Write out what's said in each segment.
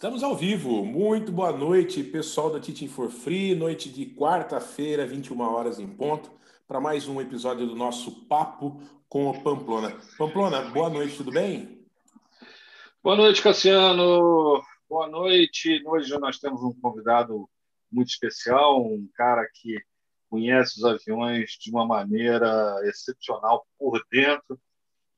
Estamos ao vivo. Muito boa noite, pessoal da Teaching for Free. Noite de quarta-feira, 21 horas em ponto, para mais um episódio do nosso Papo com o Pamplona. Pamplona, boa noite, tudo bem? Boa noite, Cassiano. Boa noite. Hoje nós temos um convidado muito especial, um cara que conhece os aviões de uma maneira excepcional por dentro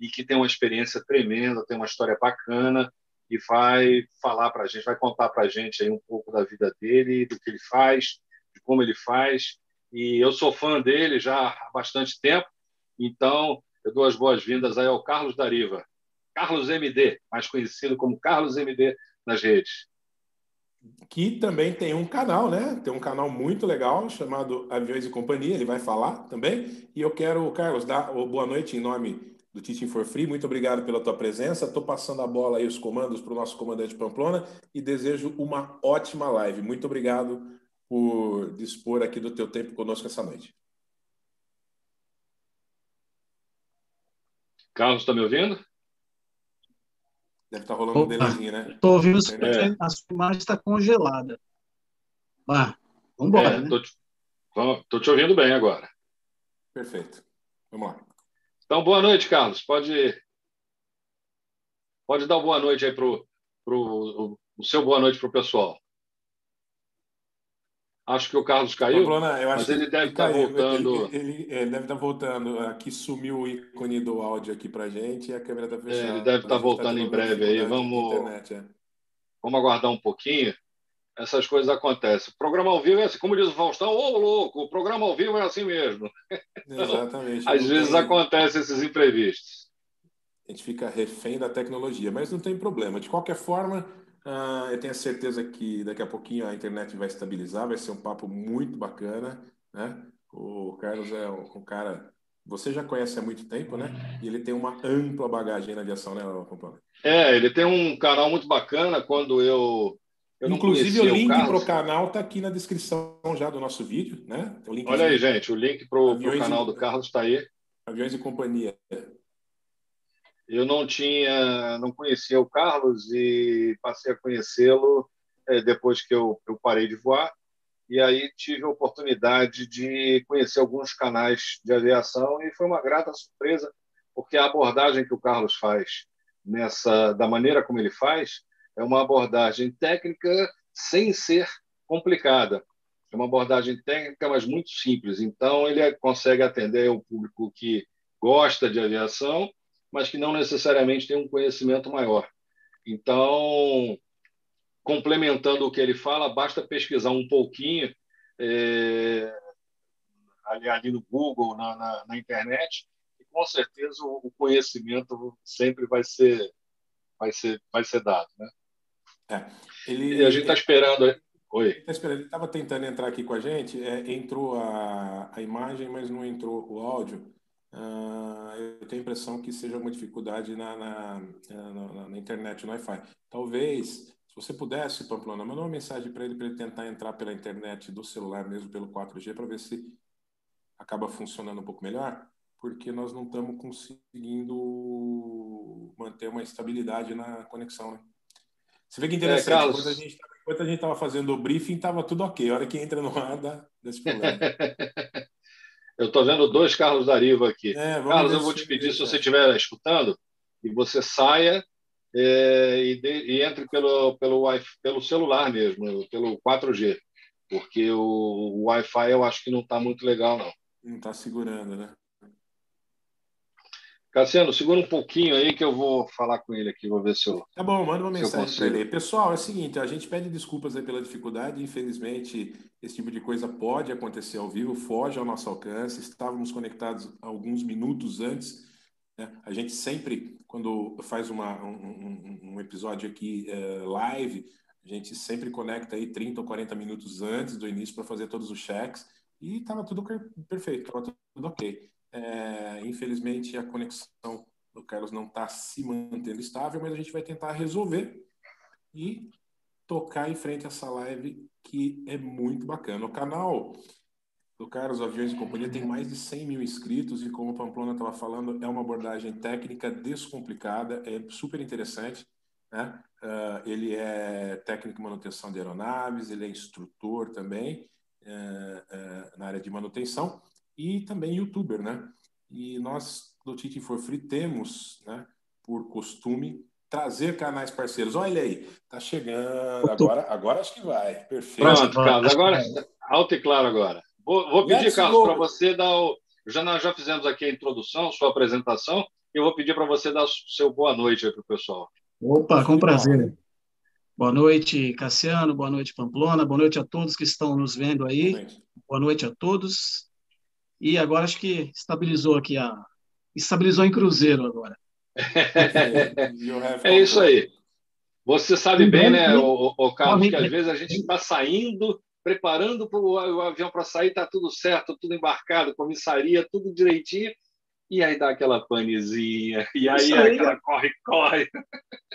e que tem uma experiência tremenda, tem uma história bacana e vai falar para a gente, vai contar para a gente aí um pouco da vida dele, do que ele faz, de como ele faz. E eu sou fã dele já há bastante tempo, então eu dou as boas-vindas aí ao Carlos Dariva, Carlos MD, mais conhecido como Carlos MD nas redes. Que também tem um canal, né? Tem um canal muito legal chamado Aviões e Companhia, ele vai falar também. E eu quero, Carlos, dar boa noite em nome do Teaching for Free. Muito obrigado pela tua presença. Estou passando a bola aí, os comandos, para o nosso comandante Pamplona e desejo uma ótima live. Muito obrigado por dispor aqui do teu tempo conosco essa noite. Carlos, está me ouvindo? Deve estar tá rolando Opa, um delayzinho, né? Estou ouvindo, é. a sua imagem está congelada. Ah, vamos embora, é, né? Estou te ouvindo bem agora. Perfeito. Vamos lá. Então, boa noite, Carlos. Pode, pode dar boa noite aí para o seu boa noite para o pessoal. Acho que o Carlos caiu, Bruna, mas ele deve estar tá voltando. Ele, ele, ele, deve estar tá voltando. Aqui sumiu o ícone do áudio aqui para gente e a câmera está fechada. É, ele deve estar tá voltando tá em breve aí. Vamos, internet, é. vamos aguardar um pouquinho. Essas coisas acontecem. O programa ao vivo é assim, como diz o Faustão, ô louco, o programa ao vivo é assim mesmo. Exatamente. Às vezes tem... acontecem esses imprevistos. A gente fica refém da tecnologia, mas não tem problema. De qualquer forma, uh, eu tenho certeza que daqui a pouquinho a internet vai estabilizar, vai ser um papo muito bacana. Né? O Carlos é um, um cara você já conhece há muito tempo, né? E ele tem uma ampla bagagem na aviação, né, Pamplona? É, ele tem um canal muito bacana. Quando eu Inclusive, o link para o canal está aqui na descrição já do nosso vídeo, né? Olha aí, gente, o link para o canal do Carlos está aí. Aviões e Companhia. Eu não tinha, não conhecia o Carlos e passei a conhecê-lo é, depois que eu, eu parei de voar. E aí tive a oportunidade de conhecer alguns canais de aviação e foi uma grata surpresa, porque a abordagem que o Carlos faz nessa, da maneira como ele faz, é uma abordagem técnica sem ser complicada. É uma abordagem técnica, mas muito simples. Então, ele consegue atender o público que gosta de aviação, mas que não necessariamente tem um conhecimento maior. Então, complementando o que ele fala, basta pesquisar um pouquinho é, ali, ali, no Google, na, na, na, internet, e com certeza o, o conhecimento sempre vai ser, vai ser, vai ser dado. Né? É. Ele, e a gente está esperando. Oi. Tá ele estava tentando entrar aqui com a gente, é, entrou a, a imagem, mas não entrou o áudio. Uh, eu tenho a impressão que seja uma dificuldade na, na, na, na internet, no Wi-Fi. Talvez, se você pudesse, Pamplona, mandar uma mensagem para ele, para ele tentar entrar pela internet do celular, mesmo pelo 4G, para ver se acaba funcionando um pouco melhor, porque nós não estamos conseguindo manter uma estabilidade na conexão. Né? Você vê que interessante, é, Carlos... enquanto a gente estava fazendo o briefing, estava tudo ok. A hora que entra no ar, dá desse problema. eu estou vendo dois Carlos Dariva aqui. É, Carlos, eu vou te pedir, se você estiver escutando, e você saia é, e, de, e, entre pelo, pelo, pelo celular mesmo, pelo 4G, porque o, o Wi-Fi eu acho que não está muito legal, não. Não está segurando, né? Cassiano, segura um pouquinho aí que eu vou falar com ele aqui, vou ver se eu. Tá bom, manda uma mensagem para ele. Pessoal, é o seguinte: a gente pede desculpas pela dificuldade. Infelizmente, esse tipo de coisa pode acontecer ao vivo, foge ao nosso alcance. Estávamos conectados alguns minutos antes. Né? A gente sempre, quando faz uma, um, um, episódio aqui uh, live, a gente sempre conecta aí 30 ou 40 minutos antes do início para fazer todos os cheques. E estava tudo perfeito, estava tudo ok. É, infelizmente, a conexão do Carlos não está se mantendo estável, mas a gente vai tentar resolver e tocar em frente a essa live que é muito bacana. O canal do Carlos Aviões e Companhia tem mais de 100 mil inscritos e, como o Pamplona estava falando, é uma abordagem técnica descomplicada, é super interessante. né? Uh, ele é técnico de manutenção de aeronaves, ele é instrutor também uh, uh, na área de manutenção e também youtuber, né? E nós do Teaching for Free temos, né, por costume, trazer canais parceiros. Olha aí, tá chegando. Agora, agora acho que vai. Perfeito. Pronto, Carlos. Agora, alto e claro agora. Vou, vou pedir, Let's Carlos, para você dar o. Já, nós já fizemos aqui a introdução, sua apresentação, e eu vou pedir para você dar o seu boa noite aí para o pessoal. Opa, com prazer. Boa noite, Cassiano. Boa noite, Pamplona. Boa noite a todos que estão nos vendo aí. Boa noite a todos. E agora acho que estabilizou aqui a. Estabilizou em Cruzeiro agora. é isso aí. Você sabe bem, né, o, o Carlos, que às vezes a gente está saindo, preparando para o avião para sair, está tudo certo, tudo embarcado, comissaria, tudo direitinho, e aí dá aquela panezinha, e aí, aí aquela corre-corre.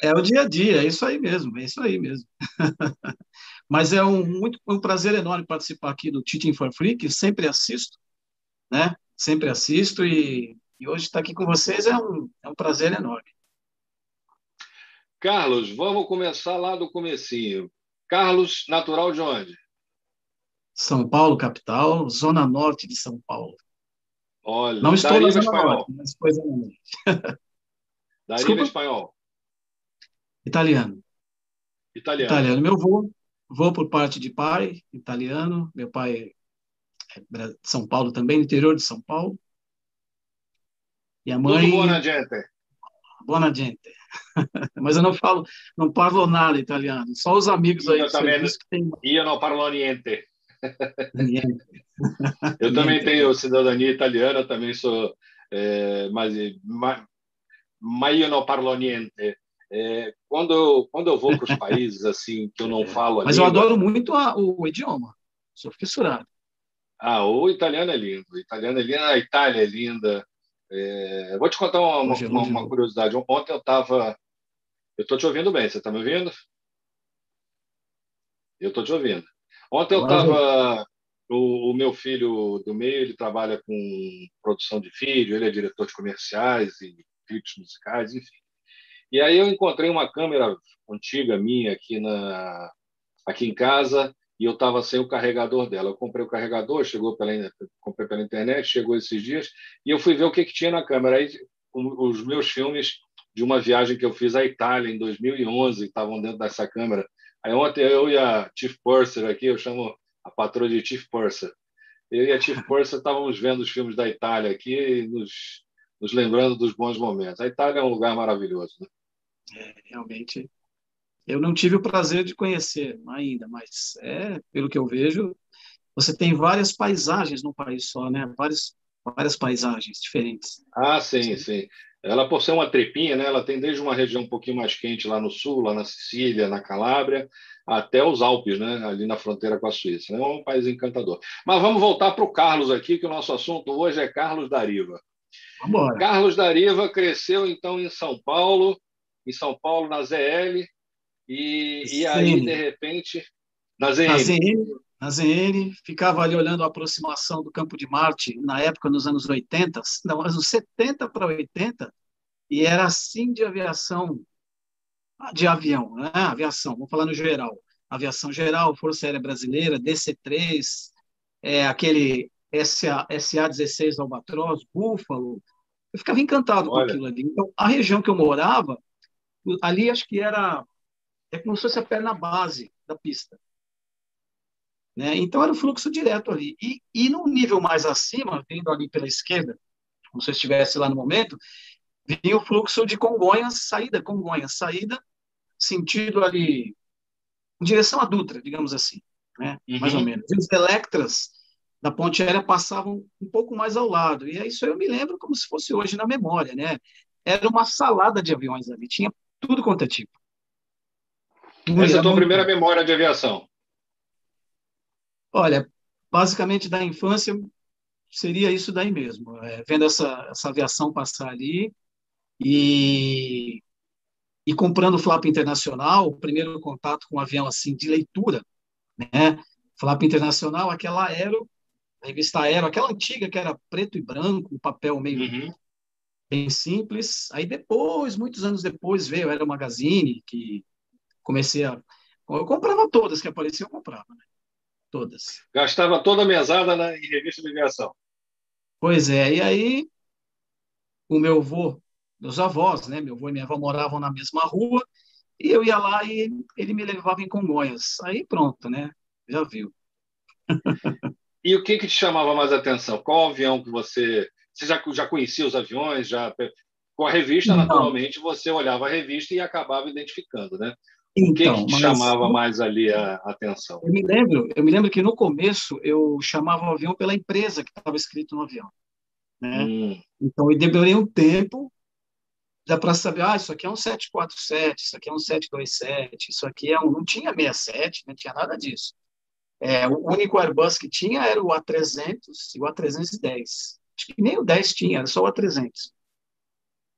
É o dia a dia, é isso aí mesmo, é isso aí mesmo. Mas é um, muito, um prazer enorme participar aqui do Teaching for Free, que sempre assisto, né? Sempre assisto e, e hoje estar aqui com vocês é um, é um prazer enorme. Carlos, vamos começar lá do comecinho. Carlos, natural de onde? São Paulo, capital, zona norte de São Paulo. Olha, não estou na espanhol. mas coisa Daria espanhol. Italiano. Italiano. Italiano. Meu avô, vou por parte de pai, italiano. Meu pai é São Paulo também, interior de São Paulo. E a mãe. Tudo buona gente. Buona gente. Mas eu não falo, não falo nada italiano. Só os amigos aí. Eu também. Tem... Eu não falo niente. eu também tenho cidadania italiana, também sou, é, mas, mas, mas eu não parlo niente. É, quando, eu, quando eu vou para os países assim que eu não falo Mas língua, eu adoro muito a, o idioma, sou fissurado. Ah, o italiano é lindo, o italiano é lindo, a Itália é linda. É, vou te contar uma, uma, uma curiosidade. Ontem eu estava. Eu estou te ouvindo bem, você está me ouvindo? Eu estou te ouvindo. Ontem eu estava. O, o, meu filho do meio ele trabalha com produção de vídeo, ele é diretor de comerciais e vídeos musicais, enfim. E aí eu encontrei uma câmera antiga minha aqui na aqui em casa e eu estava sem o carregador dela. Eu comprei o carregador, chegou pela comprei pela internet, chegou esses dias e eu fui ver o que, que tinha na câmera. Aí os meus filmes de uma viagem que eu fiz à Itália em 2011 estavam dentro dessa câmera. Aí ontem eu e a Chief Purser aqui, eu chamo a patroa de Chief Purser. Eu e a Chief Purser estávamos vendo os filmes da Itália aqui, nos, nos lembrando dos bons momentos. A Itália é um lugar maravilhoso, né? É, realmente. Eu não tive o prazer de conhecer ainda, mas é, pelo que eu vejo, você tem várias paisagens no país só, né? Várias, várias paisagens diferentes. Ah, sim, sim. Ela, por ser uma trepinha, né, ela tem desde uma região um pouquinho mais quente lá no sul, lá na Sicília, na Calábria, até os Alpes, né, ali na fronteira com a Suíça. É um país encantador. Mas vamos voltar para o Carlos aqui, que o nosso assunto hoje é Carlos Dariva. Vamos Carlos Dariva cresceu, então, em São Paulo, em São Paulo, na ZL, e, e aí, de repente, na ZN. Na ZN, na ZN, ficava ali olhando a aproximação do Campo de Marte, na época, nos anos 80, não, anos 70 para 80, e era assim de aviação, de avião, né? aviação, vamos falar no geral, aviação geral, Força Aérea Brasileira, DC-3, é, aquele SA, SA-16 Albatross, Búfalo, eu ficava encantado Olha. com aquilo ali. Então, a região que eu morava, ali acho que era, é como se fosse a perna base da pista. Né? Então era o fluxo direto ali. E, e no nível mais acima, vindo ali pela esquerda, como se eu estivesse lá no momento, vinha o fluxo de Congonhas, saída, Congonhas, saída, sentido ali, em direção à Dutra, digamos assim, né? Uhum. mais ou menos. E os Electras da ponte aérea passavam um pouco mais ao lado. E isso eu me lembro como se fosse hoje na memória, né? Era uma salada de aviões ali, tinha tudo quanto é tipo. Essa é a tua muito... primeira memória de aviação? Olha, basicamente da infância seria isso daí mesmo, é, vendo essa, essa aviação passar ali e, e comprando o Flap Internacional, o primeiro contato com um avião assim de leitura, né? Flap Internacional, aquela Aero, a revista Aero, aquela antiga que era preto e branco, o papel meio, uhum. bem simples. Aí depois, muitos anos depois, veio Era Magazine, que comecei a. Eu comprava todas que apareciam, eu comprava, né? Todas. Gastava toda a mesada na, em revista de aviação. Pois é, e aí o meu avô, meus avós, né? Meu avô e minha avó moravam na mesma rua, e eu ia lá e ele me levava em Congonhas. Aí pronto, né? Já viu. e o que, que te chamava mais atenção? Qual avião que você. Você já, já conhecia os aviões? Já Com a revista, Não. naturalmente, você olhava a revista e acabava identificando, né? O que, então, que te chamava mais ali a atenção? Eu me lembro, eu me lembro que no começo eu chamava o avião pela empresa que estava escrito no avião. Né? Hum. Então eu demorei um tempo dá para saber, ah, isso aqui é um 747, isso aqui é um 727, isso aqui é um. Não tinha 67, não tinha nada disso. É, o único Airbus que tinha era o A300 e o A310. Acho que nem o 10 tinha, era só o A300.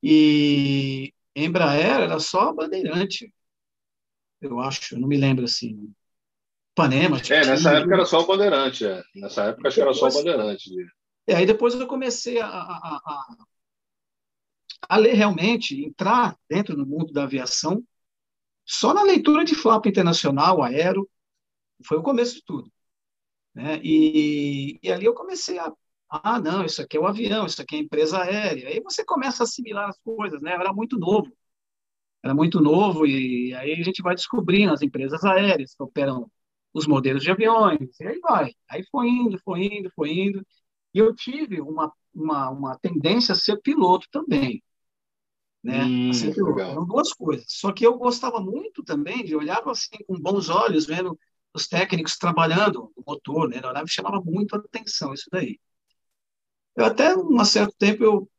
E Embraer era só Bandeirante, eu acho, eu não me lembro assim. Panema. É, nessa época era só o Bandeirante, é. Nessa época acho que era só o Bandeirante. É, aí depois eu comecei a, a, a, a ler realmente, entrar dentro do mundo da aviação, só na leitura de flap internacional, aero, foi o começo de tudo. Né? E, e ali eu comecei a, ah, não, isso aqui é o avião, isso aqui é a empresa aérea. Aí você começa a assimilar as coisas, né? Eu era muito novo. Era muito novo e aí a gente vai descobrindo as empresas aéreas que operam os modelos de aviões, e aí vai. Aí foi indo, foi indo, foi indo. E eu tive uma, uma, uma tendência a ser piloto também né? Hum, assim, eram duas coisas. Só que eu gostava muito também de olhar assim com bons olhos, vendo os técnicos trabalhando o motor, né? Na me chamava muito a atenção isso daí. Eu até um certo tempo eu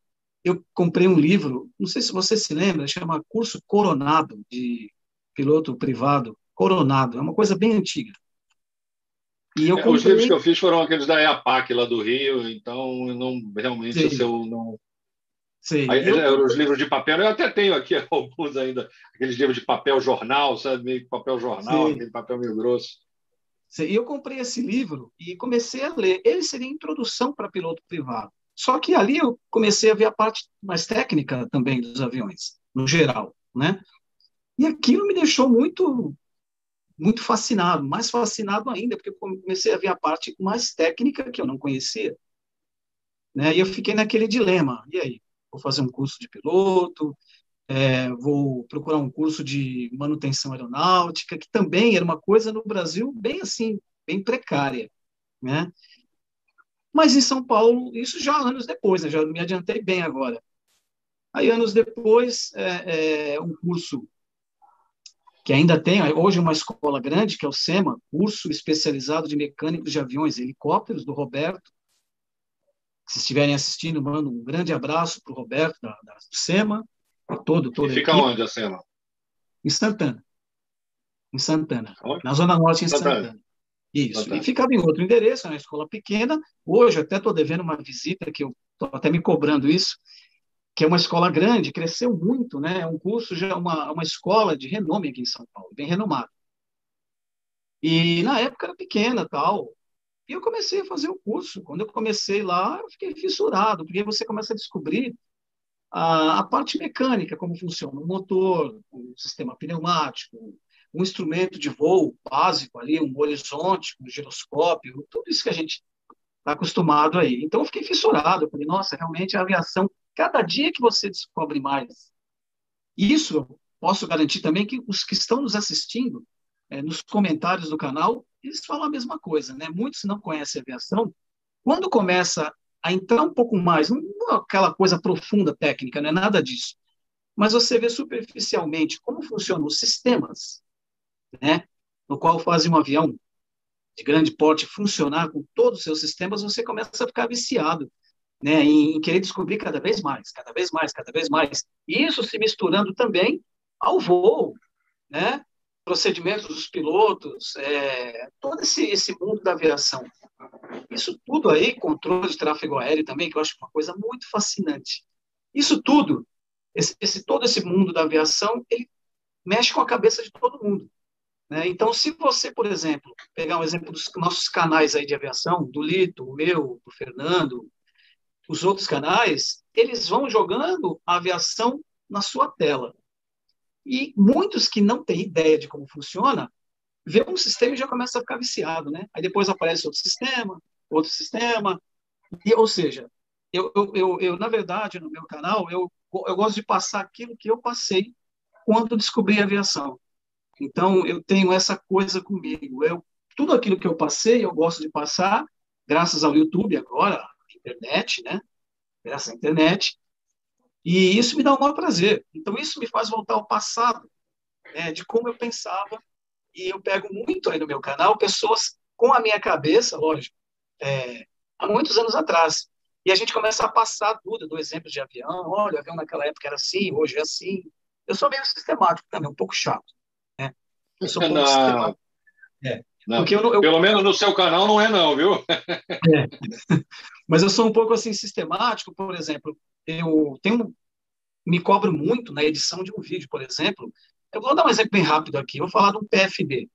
eu comprei um livro, não sei se você se lembra, chama Curso Coronado de piloto privado. Coronado, é uma coisa bem antiga. E eu é, comprei... Os livros que eu fiz foram aqueles da EAPAC lá do Rio, então não realmente Sim. eu não Sim. Aí, eu... Os livros de papel, eu até tenho aqui alguns ainda, aqueles livros de papel jornal, sabe? Meio papel jornal, Sim. aquele papel meio grosso. Sim. Eu comprei esse livro e comecei a ler. Ele seria introdução para piloto privado. Só que ali eu comecei a ver a parte mais técnica também dos aviões, no geral, né? E aquilo me deixou muito muito fascinado, mais fascinado ainda, porque comecei a ver a parte mais técnica que eu não conhecia. Né? E eu fiquei naquele dilema. E aí? vou fazer um curso de piloto, é, vou procurar um curso de manutenção aeronáutica, que também era uma coisa no Brasil bem assim, bem precária, né? Mas em São Paulo, isso já anos depois, né? já me adiantei bem agora. Aí, anos depois, é, é um curso que ainda tem, hoje é uma escola grande, que é o SEMA, Curso Especializado de Mecânicos de Aviões e Helicópteros, do Roberto, se estiverem assistindo, mando um grande abraço para o Roberto, da, da SEMA, e todo, todo e fica onde a SEMA? Em Santana. Em Santana. Onde? Na Zona Norte, em Santana. Santana. Isso. Santana. E ficava em outro endereço, é uma escola pequena. Hoje, até estou devendo uma visita, que eu estou até me cobrando isso, que é uma escola grande, cresceu muito, né? É um curso, já uma, uma escola de renome aqui em São Paulo, bem renomada. E na época era pequena, tal, e eu comecei a fazer o curso. Quando eu comecei lá, eu fiquei fissurado, porque você começa a descobrir a, a parte mecânica, como funciona o motor, o sistema pneumático, um instrumento de voo básico ali, um horizonte, um giroscópio, tudo isso que a gente está acostumado aí. Então, eu fiquei fissurado. Falei, nossa, realmente a aviação, cada dia que você descobre mais, isso eu posso garantir também que os que estão nos assistindo, é, nos comentários do canal, eles falam a mesma coisa, né? Muitos não conhecem aviação. Quando começa a entrar um pouco mais, não é aquela coisa profunda técnica, não é nada disso, mas você vê superficialmente como funcionam os sistemas, né? No qual fazem um avião de grande porte funcionar com todos os seus sistemas, você começa a ficar viciado, né? Em, em querer descobrir cada vez mais, cada vez mais, cada vez mais. E isso se misturando também ao voo, né? procedimentos dos pilotos, é, todo esse, esse mundo da aviação. Isso tudo aí, controle de tráfego aéreo também, que eu acho uma coisa muito fascinante. Isso tudo, esse, esse todo esse mundo da aviação, ele mexe com a cabeça de todo mundo. Né? Então, se você, por exemplo, pegar um exemplo dos nossos canais aí de aviação, do Lito, o meu, do Fernando, os outros canais, eles vão jogando a aviação na sua tela. E muitos que não têm ideia de como funciona, vê um sistema e já começa a ficar viciado, né? Aí depois aparece outro sistema, outro sistema, e, ou seja, eu, eu, eu, eu, na verdade, no meu canal, eu, eu gosto de passar aquilo que eu passei quando descobri a aviação. Então, eu tenho essa coisa comigo. Eu, tudo aquilo que eu passei, eu gosto de passar, graças ao YouTube agora, internet, né? Graças à internet. E isso me dá um maior prazer. Então, isso me faz voltar ao passado, né, de como eu pensava. E eu pego muito aí no meu canal pessoas com a minha cabeça, lógico, é, há muitos anos atrás. E a gente começa a passar tudo, do exemplo de avião. Olha, o avião naquela época era assim, hoje é assim. Eu sou meio sistemático também, um pouco chato. Né? Eu sou um pouco não. sistemático. É. Não, eu, eu, pelo menos no seu canal não é não, viu? É. Mas eu sou um pouco assim sistemático, por exemplo, eu tenho me cobro muito na edição de um vídeo, por exemplo. Eu vou dar um exemplo bem rápido aqui. Eu vou falar de um PFD.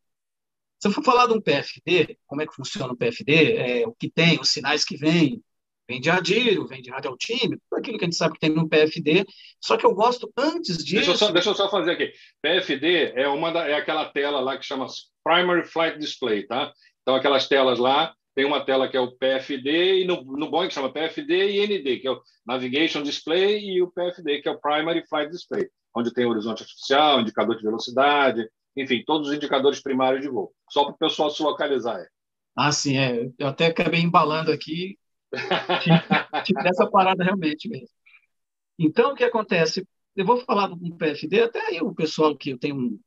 Se eu for falar de um PFD, como é que funciona o PFD, é, o que tem, os sinais que vem, vem de adírio, vem de radioaltímetro, tudo aquilo que a gente sabe que tem no PFD. Só que eu gosto antes disso. Deixa eu só, deixa eu só fazer aqui. PFD é uma da, é aquela tela lá que chama Primary Flight Display, tá? Então aquelas telas lá tem uma tela que é o PFD, e no, no Boeing chama PFD e ND, que é o Navigation Display, e o PFD, que é o Primary Flight Display, onde tem horizonte artificial, indicador de velocidade, enfim, todos os indicadores primários de voo, só para o pessoal se localizar. Ah, sim, é. Eu até acabei embalando aqui, tive essa parada realmente mesmo. Então, o que acontece? Eu vou falar do PFD, até aí o pessoal que eu tenho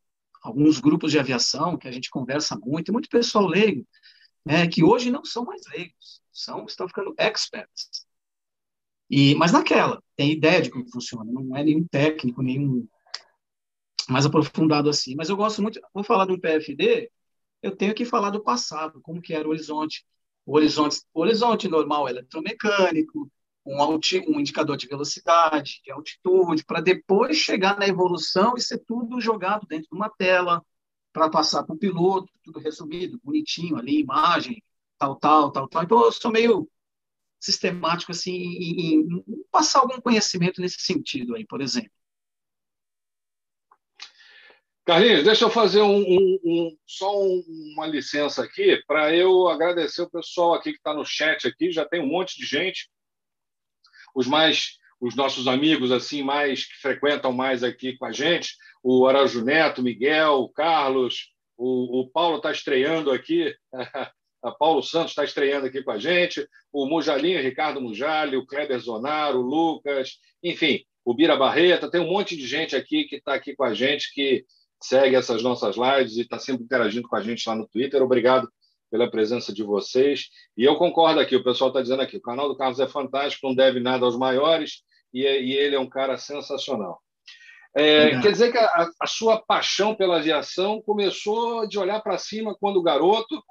alguns grupos de aviação que a gente conversa muito, e muito pessoal leigo, né, que hoje não são mais leigos, são, estão ficando experts. E, mas naquela, tem ideia de como funciona, não é nenhum técnico, nenhum mais aprofundado assim. Mas eu gosto muito, vou falar do PFD, eu tenho que falar do passado, como que era o horizonte. O horizonte, o horizonte normal eletromecânico, um, alti, um indicador de velocidade, de altitude, para depois chegar na evolução e ser tudo jogado dentro de uma tela, para passar para o piloto, tudo resumido, bonitinho ali, imagem, tal, tal, tal, tal. Então, eu sou meio sistemático assim em, em passar algum conhecimento nesse sentido aí, por exemplo. Carlinhos, deixa eu fazer um, um, um, só uma licença aqui para eu agradecer o pessoal aqui que está no chat aqui. Já tem um monte de gente. Os mais, os nossos amigos assim mais que frequentam mais aqui com a gente o Araújo Neto, Miguel, o Carlos, o, o Paulo está estreando aqui, a Paulo Santos está estreando aqui com a gente, o Mujalinho, Ricardo Mujali, o Kleber Zonaro, o Lucas, enfim, o Bira Barreta, tem um monte de gente aqui que está aqui com a gente, que segue essas nossas lives e está sempre interagindo com a gente lá no Twitter. Obrigado pela presença de vocês. E eu concordo aqui, o pessoal está dizendo aqui, o canal do Carlos é fantástico, não deve nada aos maiores, e, e ele é um cara sensacional. É, quer dizer que a, a, sua paixão pela aviação começou de olhar para cima quando garoto,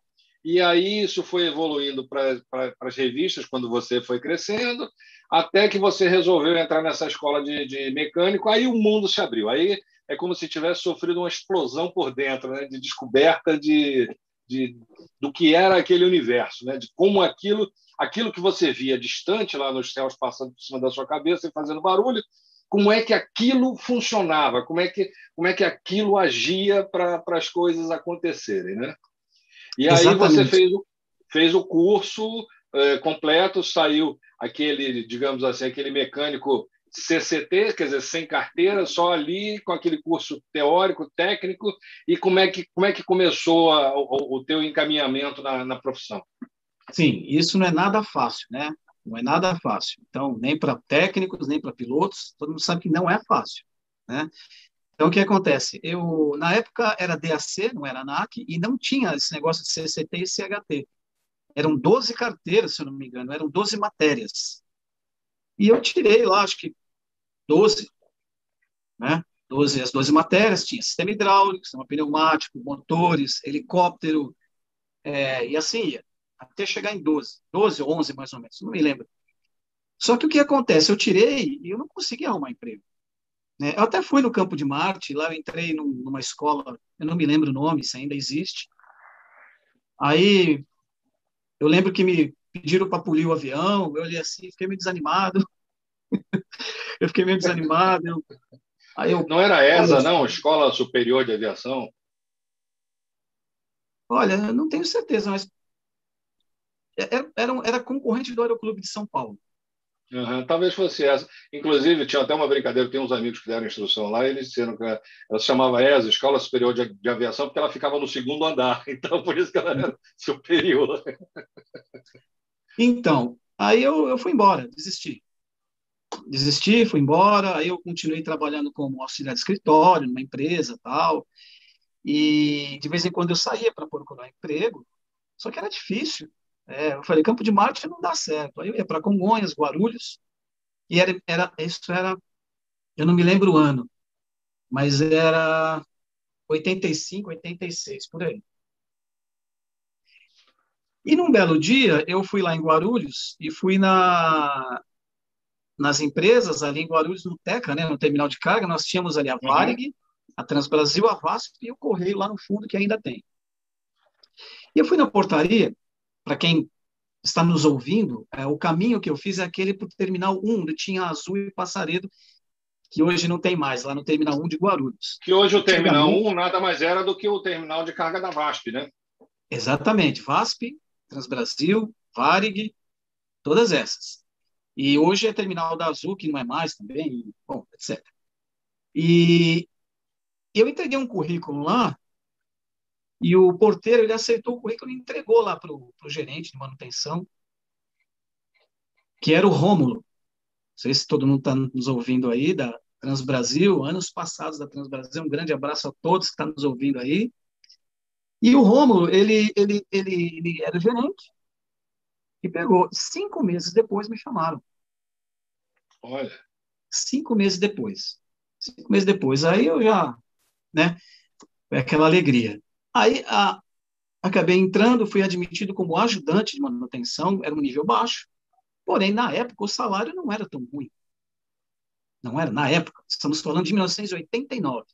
e aí isso foi evoluindo para as revistas quando você foi crescendo, até que você resolveu entrar nessa escola de, de, mecânico, aí o mundo se abriu. Aí é como se tivesse sofrido uma explosão por dentro, né? de descoberta de, de, do que era aquele universo, né? de como aquilo, aquilo que você via distante lá nos céus passando por cima da sua cabeça e fazendo barulho, como é que aquilo funcionava, como é que, como é que aquilo agia para as coisas acontecerem. Né? E aí você fez o, fez o curso é, completo, saiu aquele, digamos assim, aquele mecânico CCT, quer dizer, sem carteira, só ali com aquele curso teórico, técnico, e como é que, como é que começou a, o, o teu encaminhamento na, na profissão? Sim, isso não é nada fácil, né? Não é nada fácil. Então, nem para técnicos, nem para pilotos, todo mundo sabe que não é fácil, né? Então, o que acontece? Eu, na época, era DAC, não era ANAC, e não tinha esse negócio de CCT e CHT. Eram 12 carteiras, se eu não me engano, eram 12 matérias. E eu tirei lá, acho que 12, né? 12, as 12 matérias, tinha sistema hidráulico, sistema pneumático, motores, helicóptero, é, e assim ia até chegar em 12, 12 ou 11 mais ou menos, não me lembro. Só que o que acontece? Eu tirei e eu não consegui arrumar emprego. Né? Eu até fui no Campo de Marte, lá eu entrei numa escola, eu não me lembro o nome, se ainda existe. Aí eu lembro que me pediram para polir o avião, eu olhei assim, fiquei meio desanimado. eu fiquei meio desanimado. Eu... Aí eu... Não era ESA, não? Escola Superior de Aviação? Olha, não tenho certeza, mas era, é, era, era concorrente do Aeroclube de São Paulo. Uhum, talvez fosse essa. Inclusive, tinha até uma brincadeira, tem uns amigos que deram instrução lá, e eles disseram que ela se chamava ESA, Escola Superior de, de, Aviação, porque ela ficava no segundo andar, então por isso que ela era superior. Então, aí eu, eu fui embora, desisti. Desisti, fui embora, aí eu continuei trabalhando como auxiliar de escritório, numa empresa tal, e de vez em quando eu saía para procurar emprego, só que era difícil. É, eu falei, Campo de Marte não dá certo. Aí eu ia para Congonhas, Guarulhos, e era, era, isso era, eu não me lembro o ano, mas era 85, 86, por aí. E num belo dia, eu fui lá em Guarulhos e fui na, nas empresas ali em Guarulhos, no Teca, né, no terminal de carga, nós tínhamos ali a uhum. Varig, a Transbrasil, a VASP e o Correio lá no fundo, que ainda tem. E eu fui na portaria, para quem está nos ouvindo, é, o caminho que eu fiz é aquele para o Terminal 1, onde tinha Azul e Passaredo, que hoje não tem mais, lá no Terminal 1 de Guarulhos. Que hoje o Terminal 1 nada mais era do que o terminal de carga da VASP, né? Exatamente, VASP, Transbrasil, Varig, todas essas. E hoje é Terminal da Azul, que não é mais também, bom, etc. E eu entreguei um currículo lá e o porteiro ele aceitou o currículo e entregou lá para o gerente de manutenção, que era o Rômulo. Não sei se todo mundo está nos ouvindo aí, da Transbrasil, anos passados da Transbrasil. Um grande abraço a todos que estão nos ouvindo aí. E o Rômulo, ele, ele, ele, ele era gerente e pegou. Cinco meses depois me chamaram. Olha. Cinco meses depois. Cinco meses depois. Aí eu já, né? Foi aquela alegria. Aí a, acabei entrando, fui admitido como ajudante de manutenção, era um nível baixo, porém, na época, o salário não era tão ruim. Não era, na época, estamos falando de 1989.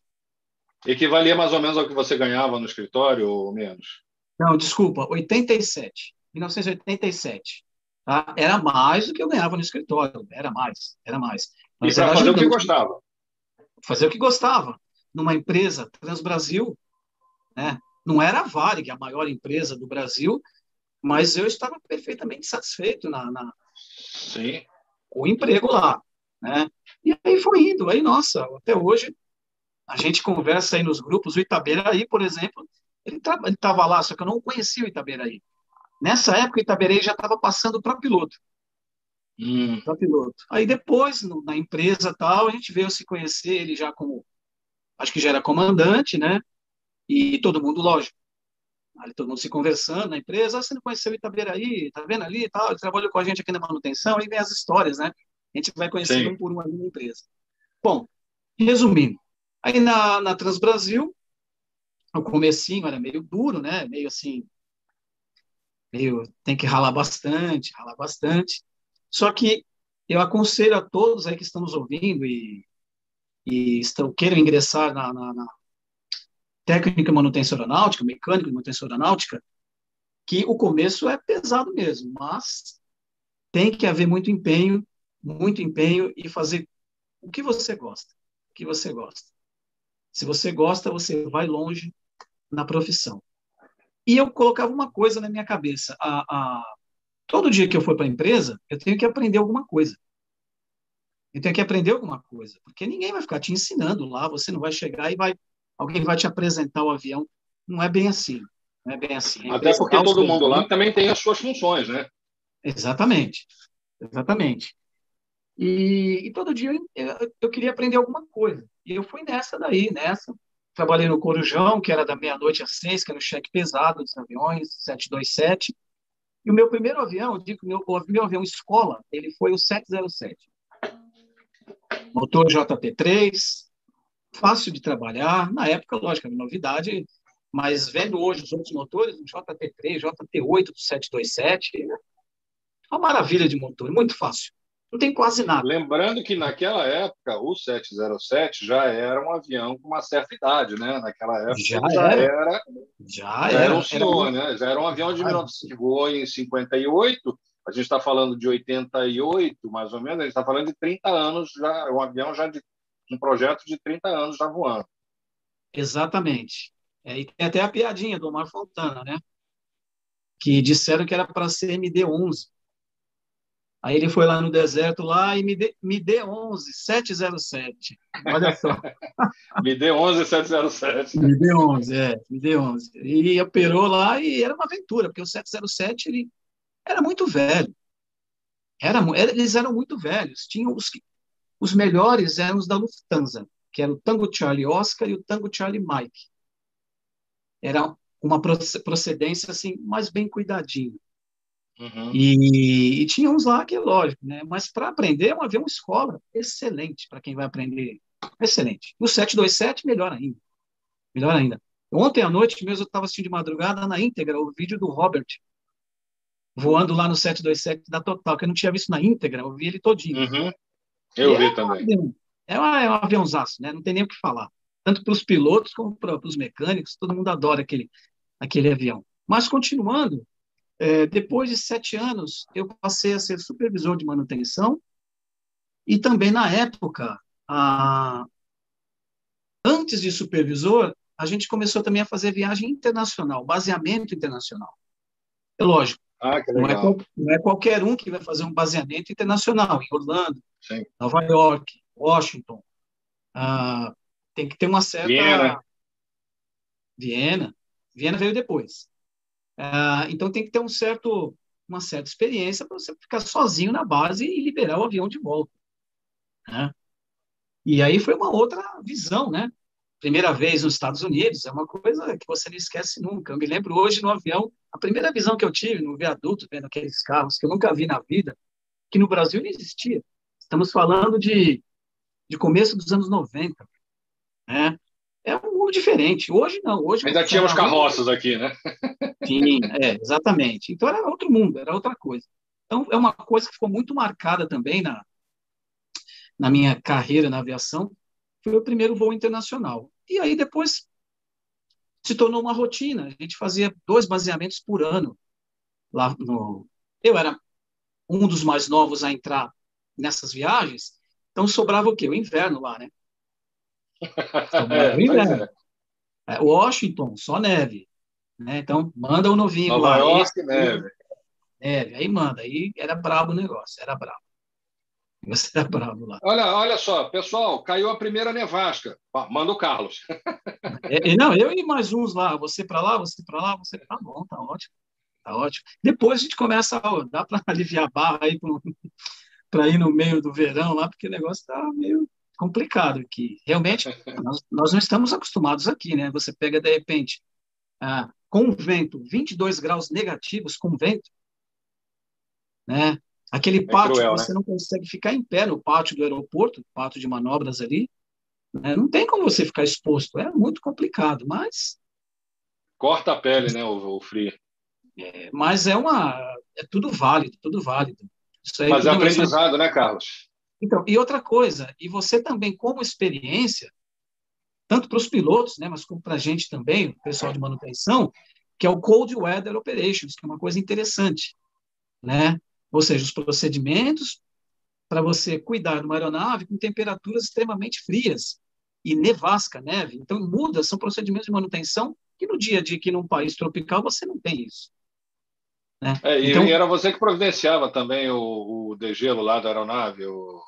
Equivalia mais ou menos ao que você ganhava no escritório ou menos? Não, desculpa, 87. 1987. Tá? Era mais do que eu ganhava no escritório, era mais, era mais. Mas e para fazer o que gostava? Fazer o que gostava. Numa empresa, Transbrasil, né? Não era a Varig, a maior empresa do Brasil, mas eu estava perfeitamente satisfeito na, na com o emprego lá, né? E aí foi indo, aí nossa, até hoje a gente conversa aí nos grupos, o Itaberaí, por exemplo, ele estava lá, só que eu não conhecia o Itaberaí. Nessa época, o Itaberaí já estava passando para piloto. Hum. Para piloto. Aí depois, no, na empresa tal, a gente veio se conhecer, ele já como, acho que já era comandante, né? E todo mundo, lógico, ali todo mundo se conversando na empresa, ah, você não conheceu o Itaberaí, tá vendo ali e tal, ele trabalhou com a gente aqui na manutenção, aí vem as histórias, né? A gente vai conhecendo um por um ali na empresa. Bom, resumindo, aí na, na Transbrasil, o comecinho era meio duro, né? Meio assim, meio, tem que ralar bastante, ralar bastante. Só que eu aconselho a todos aí que estamos ouvindo e, e estão, queiram ingressar na, na, na técnica de manutenção aeronáutica, mecânico de manutenção aeronáutica, que o começo é pesado mesmo, mas tem que haver muito empenho, muito empenho e fazer o que você gosta, o que você gosta. Se você gosta, você vai longe na profissão. E eu colocava uma coisa na minha cabeça: a, a todo dia que eu for para a empresa, eu tenho que aprender alguma coisa. Eu tenho que aprender alguma coisa, porque ninguém vai ficar te ensinando lá, você não vai chegar e vai alguém vai te apresentar o avião. Não é bem assim. Não é bem assim. É Até porque todo mundo lá também tem as suas funções, né? Exatamente. Exatamente. E, e todo dia eu, eu, queria aprender alguma coisa. E eu fui nessa daí, nessa. Trabalhei no Corujão, que era da meia-noite às seis, que era o cheque pesado dos aviões, 727. E o meu primeiro avião, eu digo que meu, o meu avião escola, ele foi o 707. Motor JT3, fácil de trabalhar. Na época, lógico, era novidade, mas vendo hoje os outros motores, o JT3, JT8 do 727, é uma maravilha de motor, muito fácil. Não tem quase nada. Lembrando que naquela época o 707 já era um avião com uma certa idade, né? Naquela época já, já era, era, já, era, era um senhor, era... né? Já era um avião de 19... que voou em 58 a gente está falando de 88, mais ou menos, a gente está falando de 30 anos, já, um avião já de um projeto de 30 anos já voando. Exatamente. É, e tem até a piadinha do Omar Fontana, né? Que disseram que era para ser MD-11. Aí ele foi lá no deserto lá e me dê, me dê 11, 707. Olha só. me dê 11, 707. Me dê 11, é, me dê 11. E operou lá e era uma aventura, porque o 707 ele era muito velho. Era, eles eram muito velhos. Tinham os, os melhores eram os da Lufthansa, que era o Tango Charlie Oscar e o Tango Charlie Mike. Era uma procedência assim mais bem cuidadinho. Uhum. E, e, tinha uns lá que, lógico, né? Mas para aprender é um avião escola excelente para quem vai aprender. Excelente. O 727, melhor ainda. Melhor ainda. Ontem à noite mesmo eu estava assistindo de madrugada na íntegra o vídeo do Robert voando lá no 727 da Total, que eu não tinha visto na íntegra, eu vi ele todinho. Uhum. Eu e vi é também. Um é, um, é um aviãozaço, né? Não tem nem o que falar. Tanto para os pilotos como para os mecânicos, todo mundo adora aquele, aquele avião. Mas continuando, é, depois de sete anos, eu passei a ser supervisor de manutenção e também, na época, a... antes de supervisor, a gente começou também a fazer viagem internacional, baseamento internacional. É lógico, ah, não, é qual, não, é qualquer um que vai fazer um baseamento internacional, em Orlando, Sim. Nova York, Washington. Ah, tem que ter uma certa. Viena. Viena. Viena veio depois. Uh, então tem que ter um certo, uma certa experiência para você ficar sozinho na base e liberar o avião de volta. Né? E aí foi uma outra visão, né? Primeira vez nos Estados Unidos, é uma coisa que você não esquece nunca. Eu me lembro hoje no avião, a primeira visão que eu tive no viaduto, vendo aqueles carros que eu nunca vi na vida, que no Brasil não existia. Estamos falando de, de começo dos anos 90. Né? é um mundo diferente. Hoje não. Hoje Ainda tínhamos carroças aqui, né? Sim, é, exatamente. Então era outro mundo, era outra coisa. Então é uma coisa que ficou muito marcada também na, na minha carreira na aviação, foi o primeiro voo internacional. E aí depois se tornou uma rotina. A gente fazia dois baseamentos por ano lá no. Eu era um dos mais novos a entrar nessas viagens, então sobrava o quê? O inverno lá, né? É, é. Washington, só neve. Né? Então, manda o um novinho Nova lá. York, esse, neve. Neve, aí manda. Aí era brabo o negócio, era brabo. Você era bravo lá. Olha, olha só, pessoal, caiu a primeira nevasca. Manda o Carlos. É, não, eu e mais uns lá. Você para lá, você para lá, você. Tá bom, tá ótimo. Tá ótimo. Depois a gente começa, ó, dá para aliviar a barra aí para ir no meio do verão lá, porque o negócio está meio complicado aqui. Realmente, nós, nós, não estamos acostumados aqui, né? Você pega, de repente, ah, com vento, 22 graus negativos com vento, né? Aquele é pátio, cruel, você né? não consegue ficar em pé no pátio do aeroporto, pátio de manobras ali, né? não tem como você ficar exposto, é muito complicado, mas... Corta a pele, né, o, o frio. É, mas é uma... é tudo válido, tudo válido. mas é aprendizado, né, Carlos? Então, e outra coisa, e você também, como experiência, tanto para os pilotos, né, mas como para a gente também, o pessoal de manutenção, que é o Cold Weather Operations, que é uma coisa interessante, né? Ou seja, os procedimentos para você cuidar de uma aeronave com temperaturas extremamente frias e nevasca, neve. Então, muda, são procedimentos de manutenção que no dia a dia aqui num país tropical você não tem isso. Né? É, e então, era você que providenciava também o, o degelo lá da aeronave, o...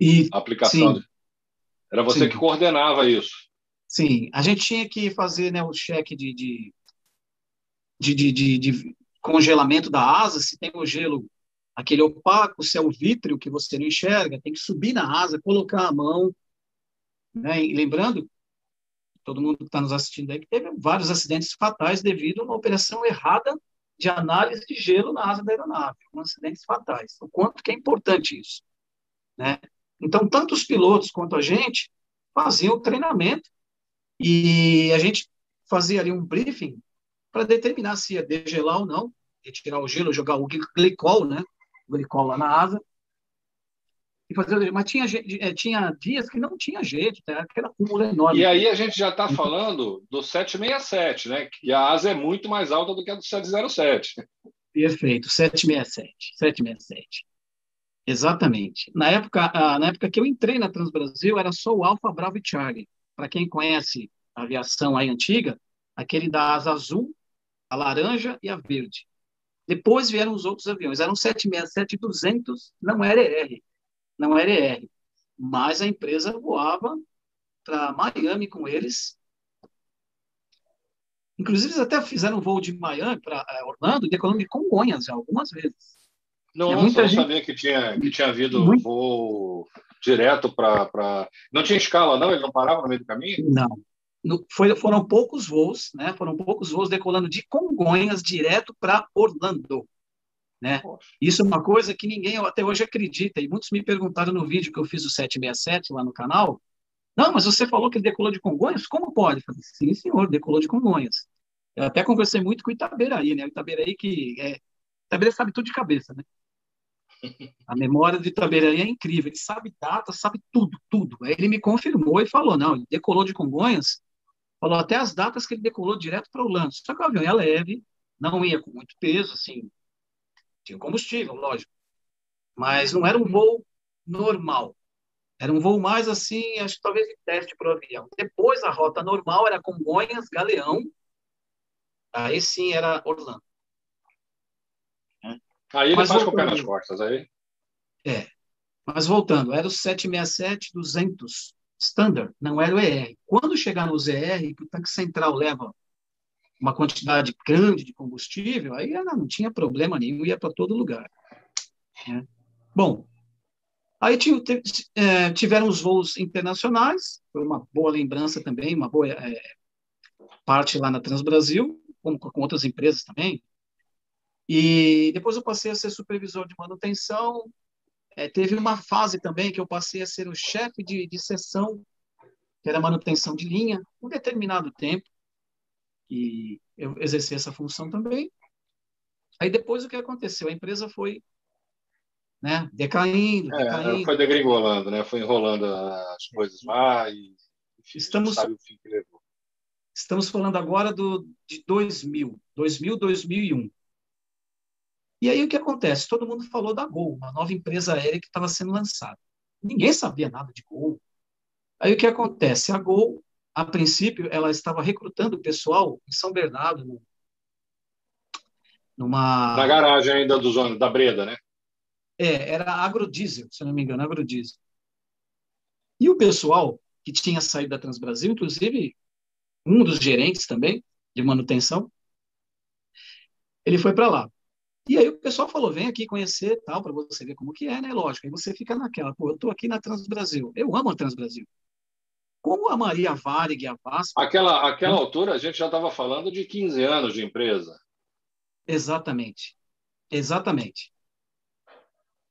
E, a aplicação. Sim, Era você sim. que coordenava isso. Sim, a gente tinha que fazer né, o cheque de, de, de, de, de congelamento da asa, se tem o gelo, aquele opaco, o vítreo que você não enxerga, tem que subir na asa, colocar a mão. Né? E lembrando, todo mundo que está nos assistindo aí, que teve vários acidentes fatais devido a uma operação errada de análise de gelo na asa da aeronave, com acidentes fatais. O quanto que é importante isso. Né? Então, tanto os pilotos quanto a gente faziam o treinamento e a gente fazia ali um briefing para determinar se ia degelar ou não, retirar o gelo, jogar o glicol, né? Glicol lá na asa. E fazer, mas tinha, eh, tinha dias que não tinha jeito, tá? aquela acúmulo enorme. E aí a gente já está falando do 767, né? Que a asa é muito mais alta do que a do 707. Perfeito, 767, 767. Exatamente. Na época, na época que eu entrei na Transbrasil, era só o Alfa, Bravo e Charlie. Para quem conhece a aviação aí antiga, aquele da asa azul, a laranja e a verde. Depois vieram os outros aviões. Eram 767-200, não era ER. Não era ER. Mas a empresa voava para Miami com eles. Inclusive, eles até fizeram um voo de Miami para eh, Orlando decolando de Congonhas algumas vezes. Não, é muita gente... sabia que tinha, que tinha havido muito... voo direto para. Pra... Não tinha escala, não? Ele não parava no meio do caminho? Não. No, foi, foram poucos voos, né? Foram poucos voos decolando de Congonhas direto para Orlando. Né? Isso é uma coisa que ninguém até hoje acredita. E muitos me perguntaram no vídeo que eu fiz o 767 lá no canal. Não, mas você falou que ele decolou de Congonhas? Como pode? Eu falei, Sim, senhor, decolou de Congonhas. Eu até conversei muito com o Itaberaí, né? O Itaberaí que é... Itaberaí sabe tudo de cabeça, né? A memória do Itaberaí é incrível. Ele sabe data, sabe tudo, tudo. Aí ele me confirmou e falou: não, ele decolou de Congonhas, falou até as datas que ele decolou direto para o Lance. Só que o avião ia leve, não ia com muito peso, assim, tinha combustível, lógico. Mas não era um voo normal. Era um voo mais assim, acho que talvez de teste para o avião. Depois a rota normal era Congonhas, Galeão. Aí sim era Orlando. Aí ele Mas faz voltando, com o pé nas costas, aí? É. Mas voltando, era o 767-200 standard, não era o ER. Quando chegar no ZR, que o tanque central leva uma quantidade grande de combustível, aí não, tinha problema nenhum, ia para todo lugar. Né? Bom, aí é, tiveram os voos internacionais, foi uma boa lembrança também, uma boa é, parte lá na Transbrasil, como com outras empresas também, e depois eu passei a ser supervisor de manutenção. É, teve uma fase também que eu passei a ser o chefe de, de seção, que era manutenção de linha, um determinado tempo. E eu exerci essa função também. Aí depois o que aconteceu? A empresa foi né, decaindo, é, decaindo. Foi degringolando, né? Foi enrolando as coisas lá e enfim, estamos, sabe o fim que levou. Estamos falando agora do, de 2000, 2000, 2001. E aí o que acontece? Todo mundo falou da Gol, uma nova empresa aérea que estava sendo lançada. Ninguém sabia nada de Gol. Aí o que acontece? A Gol, a princípio, ela estava recrutando pessoal em São Bernardo, numa... Na garagem ainda do zona, da Breda, né? É, era agrodiesel, se não me engano, agrodiesel. E o pessoal que tinha saído da Transbrasil, inclusive um dos gerentes também de manutenção, ele foi para lá. E aí o pessoal falou, vem aqui conhecer tal, para você ver como que é, né? Lógico. Aí você fica naquela, pô, eu estou aqui na Transbrasil. Eu amo a Transbrasil. Como a Maria Varig a VASP... Aquela, aquela altura, a gente já estava falando de 15 anos de empresa. Exatamente. Exatamente.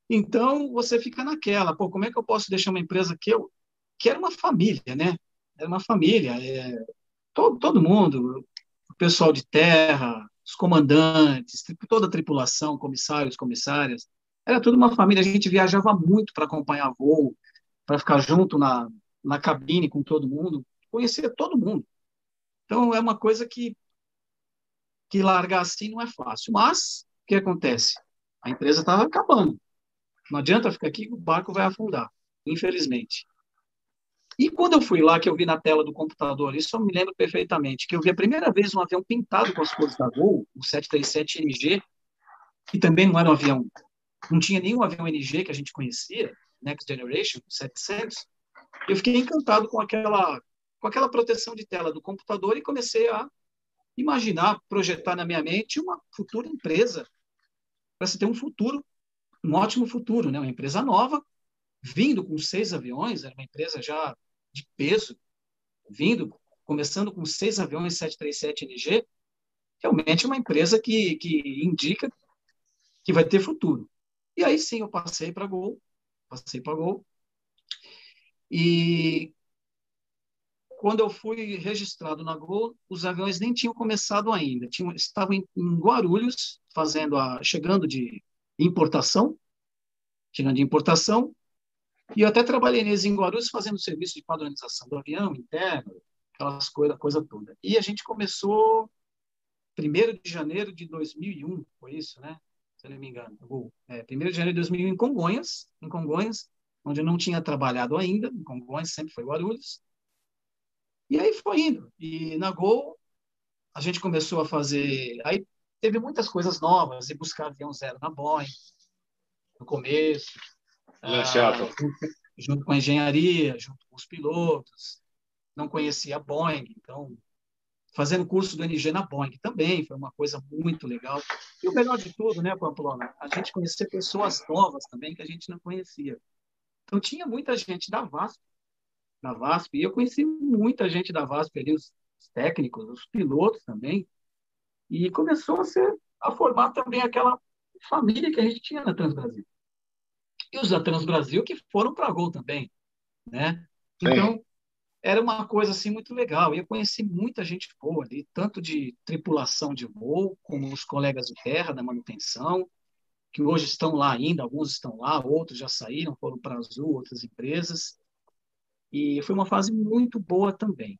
Então, você fica naquela, pô, como é que eu posso deixar uma empresa que eu... que era uma família, né? Era uma família. É... Todo, todo mundo, o pessoal de terra, os comandantes, toda a tripulação, comissários, comissárias. Era tudo uma família. A gente viajava muito para acompanhar voo, para ficar junto na, na cabine com todo mundo, conhecer todo mundo. Então, é uma coisa que, que largar assim não é fácil. Mas, o que acontece? A empresa estava acabando. Não adianta ficar aqui, o barco vai afundar, infelizmente. E quando eu fui lá, que eu vi na tela do computador, isso eu me lembro perfeitamente, que eu vi a primeira vez um avião pintado com as cores da Gol, o 737NG, que também não era um avião, não tinha nenhum avião NG que a gente conhecia, Next Generation, 700. Eu fiquei encantado com aquela, com aquela proteção de tela do computador e comecei a imaginar, projetar na minha mente uma futura empresa, para se ter um futuro, um ótimo futuro, né? uma empresa nova, vindo com seis aviões, era uma empresa já de peso, vindo, começando com seis aviões 737NG, realmente é uma empresa que, que indica que vai ter futuro. E aí sim eu passei para Gol, passei para Gol. E quando eu fui registrado na Gol, os aviões nem tinham começado ainda, tinham, estavam em, em Guarulhos, fazendo a, chegando de importação, chegando de importação, e eu até trabalhei neles em Guarulhos fazendo serviço de padronização do avião interno, aquelas coisas, coisa toda. E a gente começou 1 de janeiro de 2001, foi isso, né? Se eu não me engano. É, 1 de janeiro de 2001 em Congonhas, em Congonhas, onde eu não tinha trabalhado ainda, em Congonhas, sempre foi Guarulhos. E aí foi indo. E na Gol, a gente começou a fazer. Aí teve muitas coisas novas, e buscar avião zero na Boeing, no começo. Ah, junto, com a engenharia, junto com os pilotos. Não conhecia a Boeing, então fazendo curso do NG na Boeing também, foi uma coisa muito legal. E o melhor de tudo, né, Pamplona, a gente conhecer pessoas novas também que a gente não conhecia. Então tinha muita gente da VASP, da VASP, e eu conheci muita gente da VASP ali, os técnicos, os pilotos também, e começou a ser a formar também aquela família que a gente tinha na Transbrasil. E os da Transbrasil que foram para a Gol também, né? Então, Sim era uma coisa assim muito legal. E eu conheci muita gente boa ali, tanto de tripulação de voo, como os colegas de terra da manutenção, que hoje estão lá ainda, alguns estão lá, outros já saíram, foram para Azul, outras empresas. E foi uma fase muito boa também.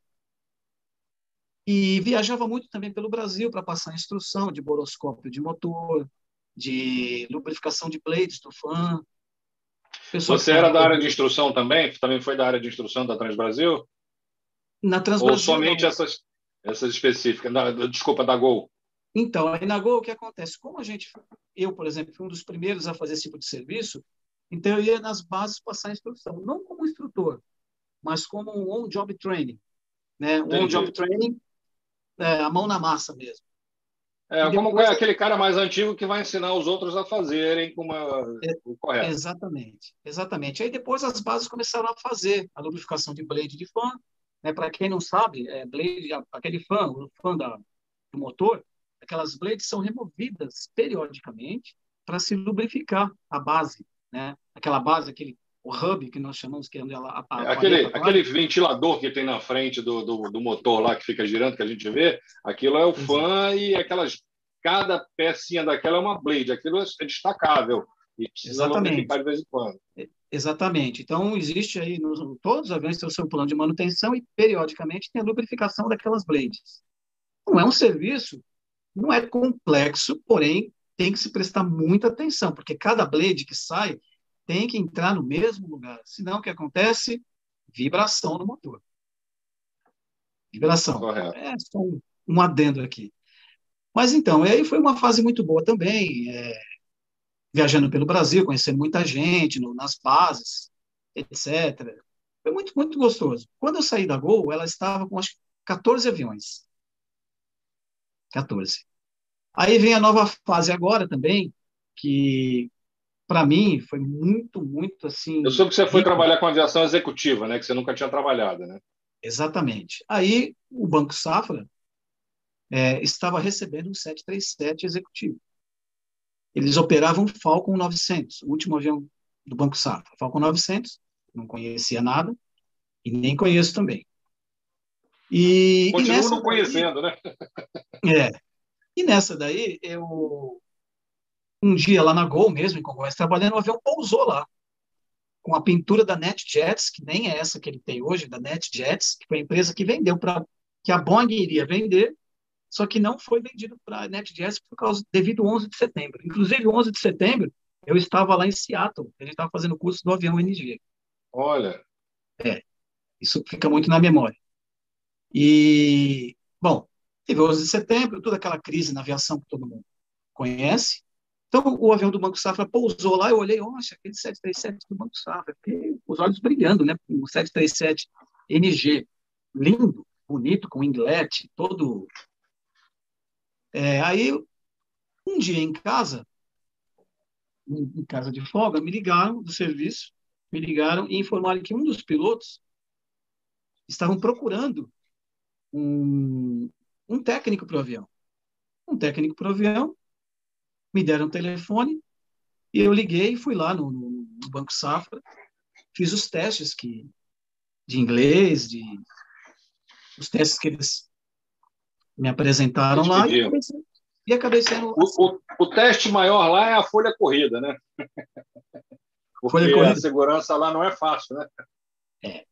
E viajava muito também pelo Brasil para passar instrução de boroscópio de motor, de lubrificação de blades do Você era da área de instrução também? Também foi da área de instrução da Transbrasil? Na Transbrasil. Ou somente essas, essas específicas? Na, desculpa, da Gol. Então, aí na Gol, o que acontece? Como a gente, eu, por exemplo, fui um dos primeiros a fazer esse tipo de serviço, então eu ia nas bases passar instrução, não como instrutor, mas como um on-job training. Né? Um on-job training, é, a mão na massa mesmo. É, como depois... aquele cara mais antigo que vai ensinar os outros a fazerem como é, o correto. Exatamente, exatamente. Aí depois as bases começaram a fazer a lubrificação de blade de fã, né? Para quem não sabe, é, blade, aquele fã, o fã da, do motor, aquelas blades são removidas periodicamente para se lubrificar a base, né? Aquela base, aquele o hub que nós chamamos que é onde ela a, a, aquele aquele ventilador que tem na frente do, do, do, motor lá que fica girando que a gente vê, aquilo é o fã e aquelas cada pecinha daquela é uma blade, aquilo é destacável e precisa de vez em quando. Exatamente. Então, existe aí, nos, todos os aviões têm o seu plano de manutenção e, periodicamente, tem a lubrificação daquelas blades. Não é um serviço, não é complexo, porém, tem que se prestar muita atenção, porque cada blade que sai tem que entrar no mesmo lugar. Senão, o que acontece? Vibração no motor. Vibração. Correto. É só um, um adendo aqui. Mas, então, aí foi uma fase muito boa também. É, viajando pelo Brasil, conhecendo muita gente no, nas bases, etc. Foi muito, muito gostoso. Quando eu saí da Gol, ela estava com, acho 14 aviões. 14. Aí vem a nova fase agora também, que para mim foi muito, muito assim. Eu soube que você foi trabalhar com aviação executiva, né? Que você nunca tinha trabalhado, né? Exatamente. Aí o Banco Safra é, estava recebendo um 737 executivo. Eles operavam Falcon 900, o último avião do Banco Safra. Falcon 900, não conhecia nada e nem conheço também. E, Continuo e não conhecendo, daí, né? É. E nessa daí, eu um dia lá na Gol mesmo, em Congonhas, trabalhando, o avião pousou lá, com a pintura da NetJets, que nem é essa que ele tem hoje, da NetJets, que foi a empresa que vendeu para que a Boeing iria vender só que não foi vendido para a NetJets por causa devido ao 11 de setembro. Inclusive, 11 de setembro, eu estava lá em Seattle, gente estava fazendo o curso do avião NG. Olha. É, isso fica muito na memória. E, bom, teve 11 de setembro, toda aquela crise na aviação que todo mundo conhece. Então, o avião do Banco Safra pousou lá, eu olhei, nossa, aquele 737 do Banco Safra, os olhos brilhando, né? O 737 NG, lindo, bonito, com inglete, todo é, aí, um dia em casa, em casa de folga, me ligaram do serviço, me ligaram e informaram que um dos pilotos estavam procurando um, um técnico para o avião. Um técnico para o avião, me deram o telefone e eu liguei e fui lá no, no, Banco Safra, fiz os testes que, de inglês, de, os testes que eles me apresentaram lá e acabei, e acabei sendo. O, o, o, teste maior lá é a folha corrida, né? Porque folha corrida. a segurança lá não é fácil, né? É.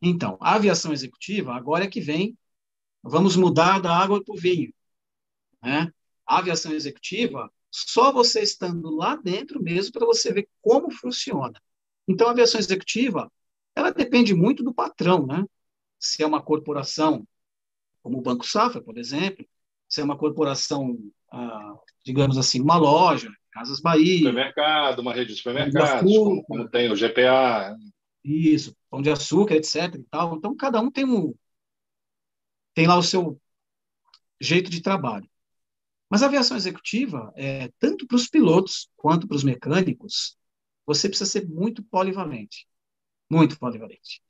Então, a aviação executiva, agora é que vem, vamos mudar da água para o vinho. Né? A aviação executiva, só você estando lá dentro mesmo para você ver como funciona. Então, a aviação executiva, ela depende muito do patrão, né? Se é uma corporação, como o Banco Safra, por exemplo, se é uma corporação, ah, digamos assim, uma loja, Casas Bahia. Supermercado, uma rede de supermercados, como, como, tem o GPA. Isso, pão de açúcar, etc. E tal. Então, cada um tem, um, tem lá o seu jeito de trabalho. Mas a aviação executiva, é, tanto para os pilotos quanto para os mecânicos, você precisa ser muito polivalente. Muito polivalente.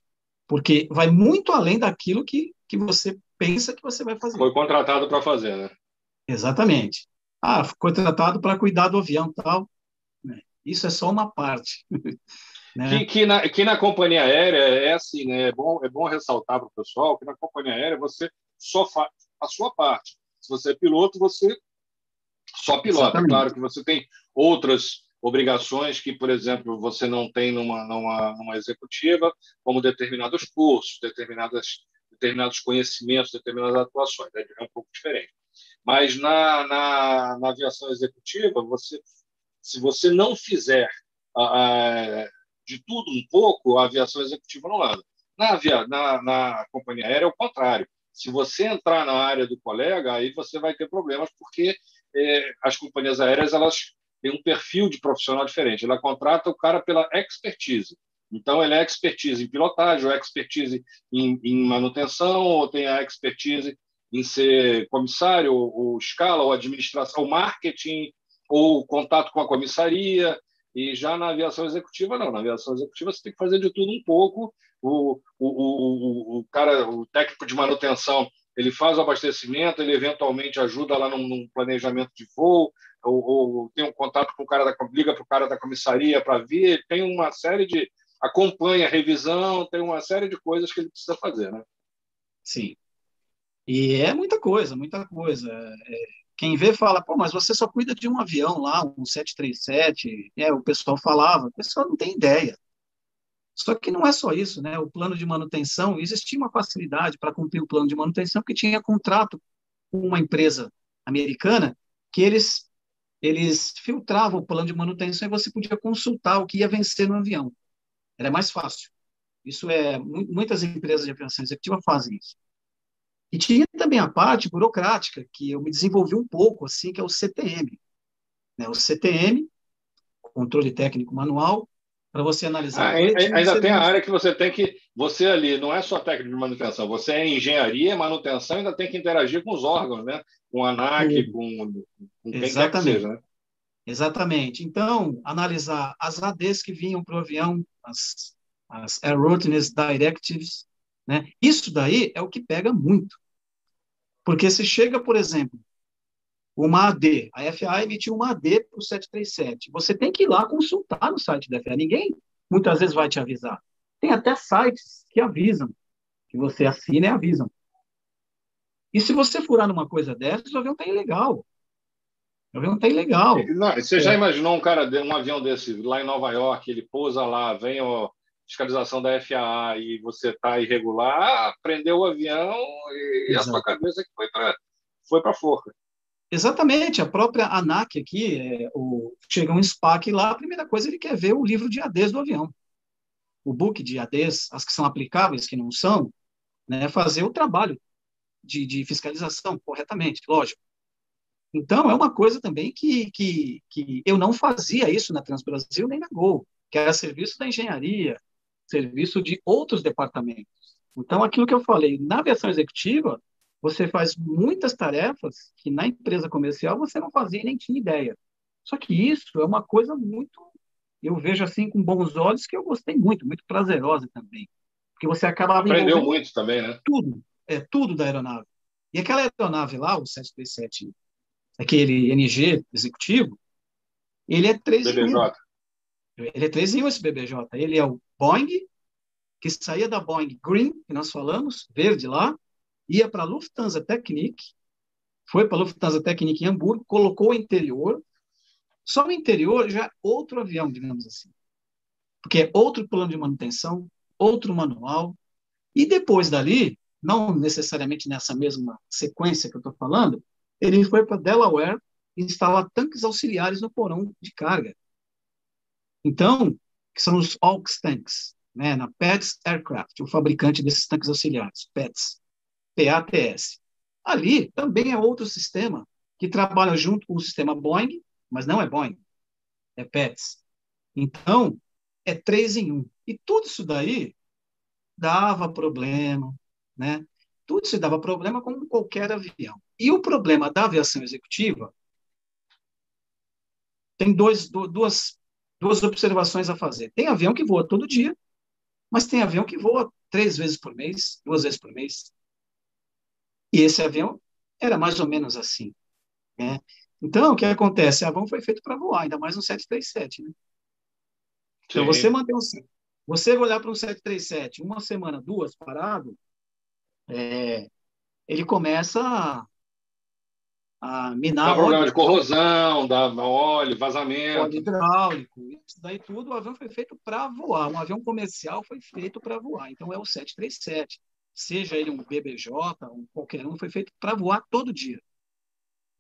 Porque vai muito além daquilo que, que você pensa que você vai fazer. Foi contratado para fazer, né? Exatamente. Ah, foi contratado para cuidar do avião tal. Né? Isso é só uma parte. né? que, que, na, que na companhia aérea é assim, né? É bom, é bom ressaltar para o pessoal que na companhia aérea você só faz a sua parte. Se você é piloto, você só pilota. Exatamente. Claro que você tem outras obrigações que, por exemplo, você não tem numa, numa, numa executiva, como determinados cursos, determinadas, determinados conhecimentos, determinadas atuações. Né? É um pouco diferente. Mas na, na, na aviação executiva, você, se você não fizer uh, de tudo um pouco, a aviação executiva não anda. Na, na, na companhia aérea é o contrário. Se você entrar na área do colega, aí você vai ter problemas, porque eh, as companhias aéreas elas têm um perfil de profissional diferente. Ela contrata o cara pela expertise. Então, ele é expertise em pilotagem, ou expertise em, em manutenção, ou tem a expertise em ser comissário, ou, ou escala, ou administração, ou marketing, ou contato com a comissaria. E já na aviação executiva, não. Na aviação executiva, você tem que fazer de tudo um pouco. O, o, o, o cara, o técnico de manutenção, ele faz o abastecimento, ele eventualmente ajuda lá num, planejamento de voo, ou, ou, tem um contato com o cara da liga para o cara da comissaria para ver, tem uma série de acompanha a revisão, tem uma série de coisas que ele precisa fazer, né? Sim. E é muita coisa, muita coisa. É, quem vê fala, pô, mas você só cuida de um avião lá, um 737. É, o pessoal falava, o pessoal não tem ideia. Só que não é só isso, né? O plano de manutenção, existia uma facilidade para cumprir o plano de manutenção, porque tinha contrato com uma empresa americana que eles eles filtravam o plano de manutenção e você podia consultar o que ia vencer no avião. Era mais fácil. Isso é muitas empresas de aviação executiva fazem isso. E tinha também a parte burocrática, que eu me desenvolvi um pouco, assim, que é o CTM. Né? O CTM, controle técnico manual, para você analisar. Ah, ainda tem a área que você tem que. Você ali não é só técnico de manutenção, você é engenharia, manutenção, ainda tem que interagir com os órgãos, né? com a ANAC, com, com quem Exatamente. que seja. Né? Exatamente. Então, analisar as ADs que vinham para o avião, as, as Airworthiness Directives, né? isso daí é o que pega muito. Porque se chega, por exemplo, uma AD, a FAA emitiu uma AD para o 737, você tem que ir lá consultar no site da FAA. Ninguém muitas vezes vai te avisar. Tem até sites que avisam, que você assina e avisam. E se você furar numa coisa dessas, o avião está ilegal. O avião está ilegal. Não, você é. já imaginou um cara, um avião desse lá em Nova York, ele pousa lá, vem a fiscalização da FAA e você está irregular, ah, prendeu o avião e Exato. a sua cabeça que foi para foi para forca. Exatamente, a própria ANAC aqui, é, o, chega um SPAC lá, a primeira coisa ele quer ver o livro de ADs do avião. O book de ADs, as que são aplicáveis, que não são, né, fazer o trabalho de, de fiscalização corretamente, lógico. Então, é uma coisa também que, que, que eu não fazia isso na Transbrasil nem na Gol, que era serviço da engenharia, serviço de outros departamentos. Então, aquilo que eu falei, na aviação executiva, você faz muitas tarefas que na empresa comercial você não fazia e nem tinha ideia. Só que isso é uma coisa muito, eu vejo assim com bons olhos, que eu gostei muito, muito prazerosa também. Porque você acaba Aprendeu muito também, né? Tudo, é tudo da aeronave. E aquela aeronave lá, o 737, aquele NG executivo, ele é 3 BBJ. Ele é 3 em 1 esse BBJ. Ele é o Boeing, que saía da Boeing Green, que nós falamos, verde lá, ia para a Lufthansa Technik, foi para a Lufthansa Technik em Hamburgo, colocou o interior, só o interior já é outro avião, digamos assim. Porque é outro plano de manutenção, outro manual, e depois dali, não necessariamente nessa mesma sequência que eu estou falando, ele foi para Delaware instalar tanques auxiliares no porão de carga. Então, que são os AUX tanks, né, na PETS Aircraft, o fabricante desses tanques auxiliares, PETS, PATS. Ali também é outro sistema que trabalha junto com o sistema Boeing, mas não é Boeing, é PETS. Então, é três em um. E tudo isso daí dava problema, né? Tudo isso dava problema com qualquer avião. E o problema da aviação executiva tem dois, duas, duas observações a fazer. Tem avião que voa todo dia, mas tem avião que voa três vezes por mês, duas vezes por mês. E esse avião era mais ou menos assim. Né? Então, o que acontece? O avião foi feito para voar, ainda mais um 737. Né? Então, você manter um, você olhar para um 737, uma semana, duas, parado, é, ele começa a, a minar. Dá problema de corrosão, dá óleo, vazamento. Óleo hidráulico, isso daí tudo. O avião foi feito para voar. Um avião comercial foi feito para voar. Então é o 737. Seja ele um BBJ, um qualquer um, foi feito para voar todo dia.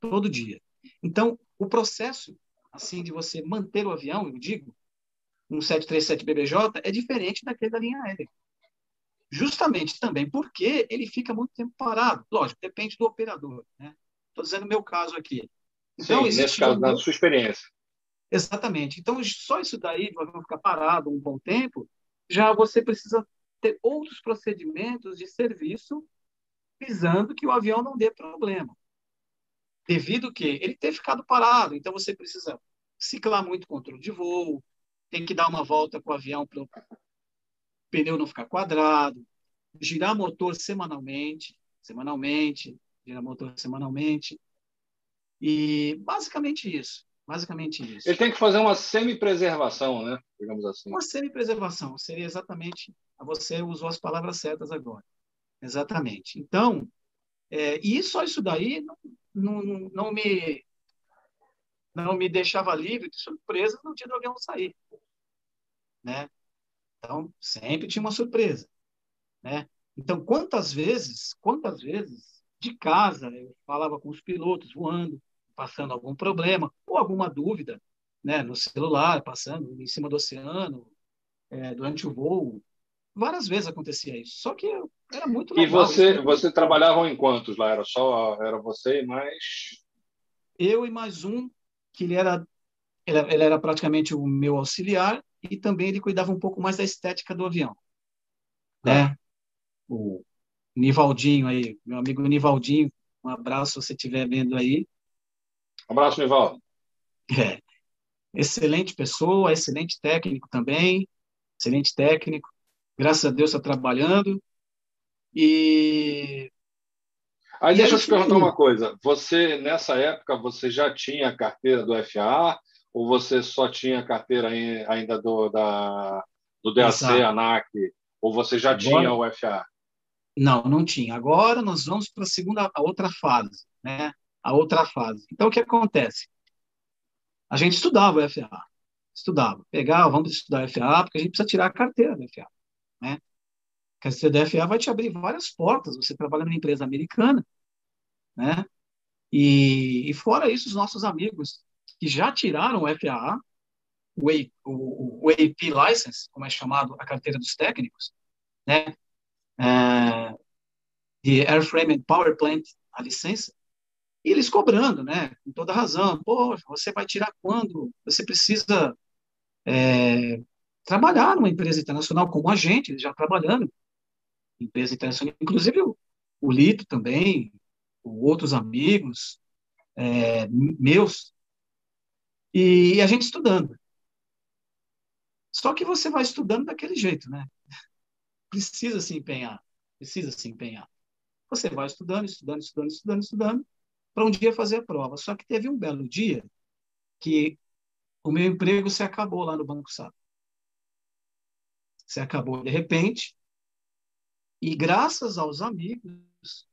Todo dia. Então, o processo assim de você manter o avião, eu digo, um 737 BBJ é diferente daquele da linha aérea. Justamente também porque ele fica muito tempo parado. Lógico, depende do operador. Né? Estou dizendo o meu caso aqui. Então, Sim, nesse caso, um... da sua experiência. Exatamente. Então, só isso daí, vai ficar parado um bom tempo, já você precisa ter outros procedimentos de serviço visando que o avião não dê problema. Devido que ele ter ficado parado, então você precisa ciclar muito controle de voo, tem que dar uma volta com o avião para o pneu não ficar quadrado, girar motor semanalmente, semanalmente, girar motor semanalmente. E basicamente isso. Basicamente isso. Ele tem que fazer uma semi-preservação, né? Digamos assim. Uma semi-preservação seria exatamente. Você usou as palavras certas agora. Exatamente. Então, é, e só isso daí não, não, não, me não me deixava livre de surpresa no dia do avião sair né? Então, sempre tinha uma surpresa, né? Então, quantas vezes, quantas vezes de casa eu falava com os pilotos voando, passando algum problema ou alguma dúvida, né, no celular, passando em cima do oceano, é, durante o voo. Várias vezes acontecia isso. Só que era muito legal. E você, você trabalhava em quantos lá? Era só era você e mais eu e mais um que ele era ele, ele era praticamente o meu auxiliar e também ele cuidava um pouco mais da estética do avião. Né? Ah. O Nivaldinho aí, meu amigo Nivaldinho, um abraço se você estiver vendo aí. Um abraço, Nivaldo. É. Excelente pessoa, excelente técnico também, excelente técnico. Graças a Deus está trabalhando. E Aí e deixa eu te perguntar uma coisa. Você, nessa época, você já tinha a carteira do FAA ou você só tinha carteira ainda do, da, do DAC, Exato. ANAC, ou você já Agora, tinha o FA? Não, não tinha. Agora nós vamos para a segunda, a outra fase, né? A outra fase. Então, o que acontece? A gente estudava o FA, estudava, pegava, vamos estudar FA, porque a gente precisa tirar a carteira do FA, né? A carteira do FA vai te abrir várias portas, você trabalha numa empresa americana, né? E, e fora isso, os nossos amigos que já tiraram o FAA, o, o, o AP License, como é chamado a carteira dos técnicos, né? É, de Airframe and Power Plant, a licença, e eles cobrando, né? Com toda razão. Pô, você vai tirar quando? Você precisa é, trabalhar numa empresa internacional como a gente, já trabalhando em empresa internacional, inclusive o, o Lito também, outros amigos é, meus e a gente estudando. Só que você vai estudando daquele jeito, né? Precisa se empenhar, precisa se empenhar. Você vai estudando, estudando, estudando, estudando, estudando, para um dia fazer a prova. Só que teve um belo dia que o meu emprego se acabou lá no Banco Safra. Se acabou de repente, e graças aos amigos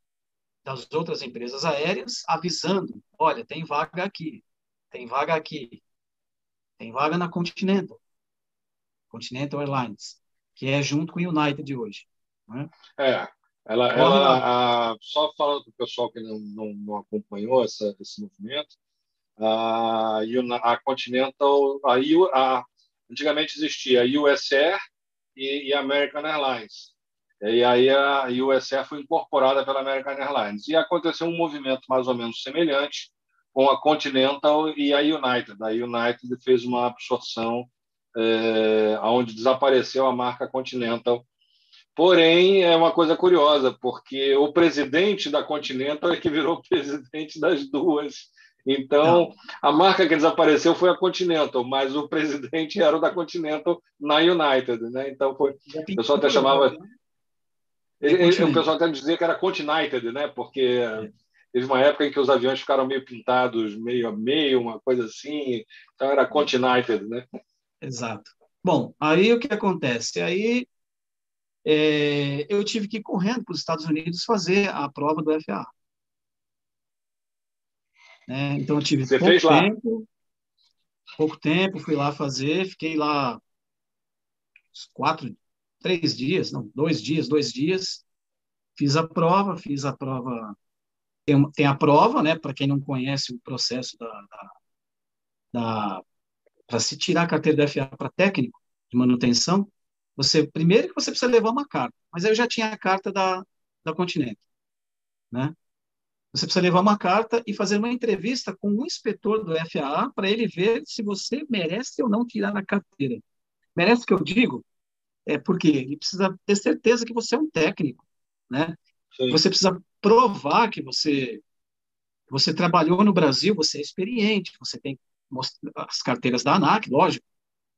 das outras empresas aéreas avisando, olha, tem vaga aqui, tem vaga aqui. Tem vaga na Continental. Continental Airlines, que é junto com o United hoje. Né? É. Ela, ela a, só falando para o pessoal que não, não, não acompanhou essa, esse movimento, a, a Continental, a, a, antigamente existia a USR e, e American Airlines. E aí a USR foi incorporada pela American Airlines. E aconteceu um movimento mais ou menos semelhante com a Continental e a United. A United fez uma absorção é, onde desapareceu a marca Continental. Porém, é uma coisa curiosa, porque o presidente da Continental é que virou presidente das duas. Então, a marca que desapareceu foi a Continental, mas o presidente era o da Continental na United, né? Então foi, o pessoal até chamava ele, ele, o pessoal até dizia que era Continental, né? Porque é. teve uma época em que os aviões ficaram meio pintados, meio a meio, uma coisa assim. Então era Continental, né? Exato. Bom, aí o que acontece? Aí é, eu tive que ir correndo para os Estados Unidos fazer a prova do FAA. Né? Então eu tive Você pouco tempo, pouco tempo, fui lá fazer, fiquei lá quatro, três dias, não, dois dias, dois dias, fiz a prova, fiz a prova, tem, tem a prova, né, para quem não conhece o processo da, da, da para se tirar a carteira da FA para técnico de manutenção, você primeiro que você precisa levar uma carta, mas eu já tinha a carta da, da Continente, né? Você precisa levar uma carta e fazer uma entrevista com o inspetor do FAA para ele ver se você merece ou não tirar a carteira. Merece que eu digo? É porque ele precisa ter certeza que você é um técnico, né? Sim. Você precisa provar que você você trabalhou no Brasil, você é experiente, você tem as carteiras da ANAC, lógico.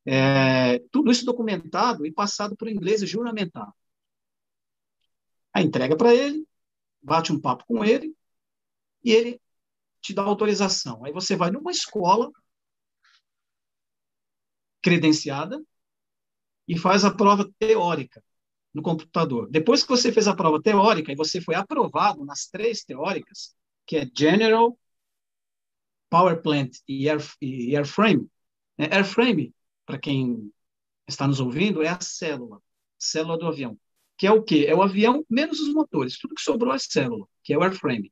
É, tudo isso documentado e passado por inglês e juramentado. A entrega para ele, bate um papo com ele, e ele te dá autorização. Aí você vai numa escola credenciada e faz a prova teórica no computador. Depois que você fez a prova teórica e você foi aprovado nas três teóricas, que é General, Power Plant e, air, e Airframe, né? Airframe, para quem está nos ouvindo, é a célula, célula do avião, que é o quê? É o avião menos os motores, tudo que sobrou é célula, que é o airframe.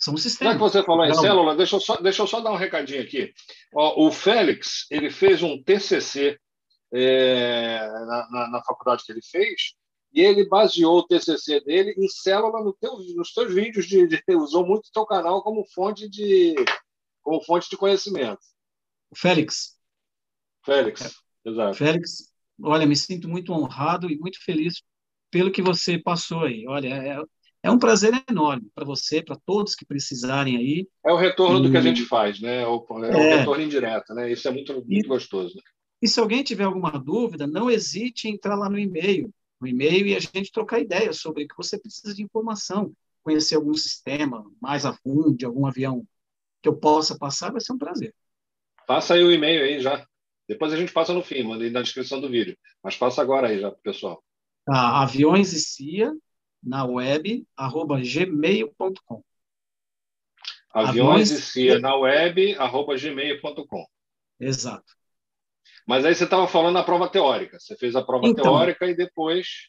São sistemas. Já que você falou em célula, deixa eu, só, deixa eu só dar um recadinho aqui. Ó, o Félix, ele fez um TCC é, na, na, na, faculdade que ele fez e ele baseou o TCC dele em célula no teu, nos teus vídeos, de, de, usou muito o teu canal como fonte de, como fonte de conhecimento. Félix. Félix, é. exato. Félix, olha, me sinto muito honrado e muito feliz pelo que você passou aí. Olha, é, é um prazer enorme para você, para todos que precisarem aí. É o retorno e... do que a gente faz, né? É o, é o é. retorno indireto, né? Isso é muito, muito e, gostoso. Né? E se alguém tiver alguma dúvida, não hesite em entrar lá no e-mail, no e-mail e a gente trocar ideias sobre o que você precisa de informação, conhecer algum sistema mais a fundo, de algum avião que eu possa passar, vai ser um prazer. Passa aí o e-mail aí já. Depois a gente passa no fim, manda aí na descrição do vídeo. Mas passa agora aí já, pessoal. Tá, aviões e CIA na web, arroba gmail.com. Aviões e CIA na web, arroba gmail.com. Exato. Mas aí você estava falando da prova teórica. Você fez a prova então, teórica e depois.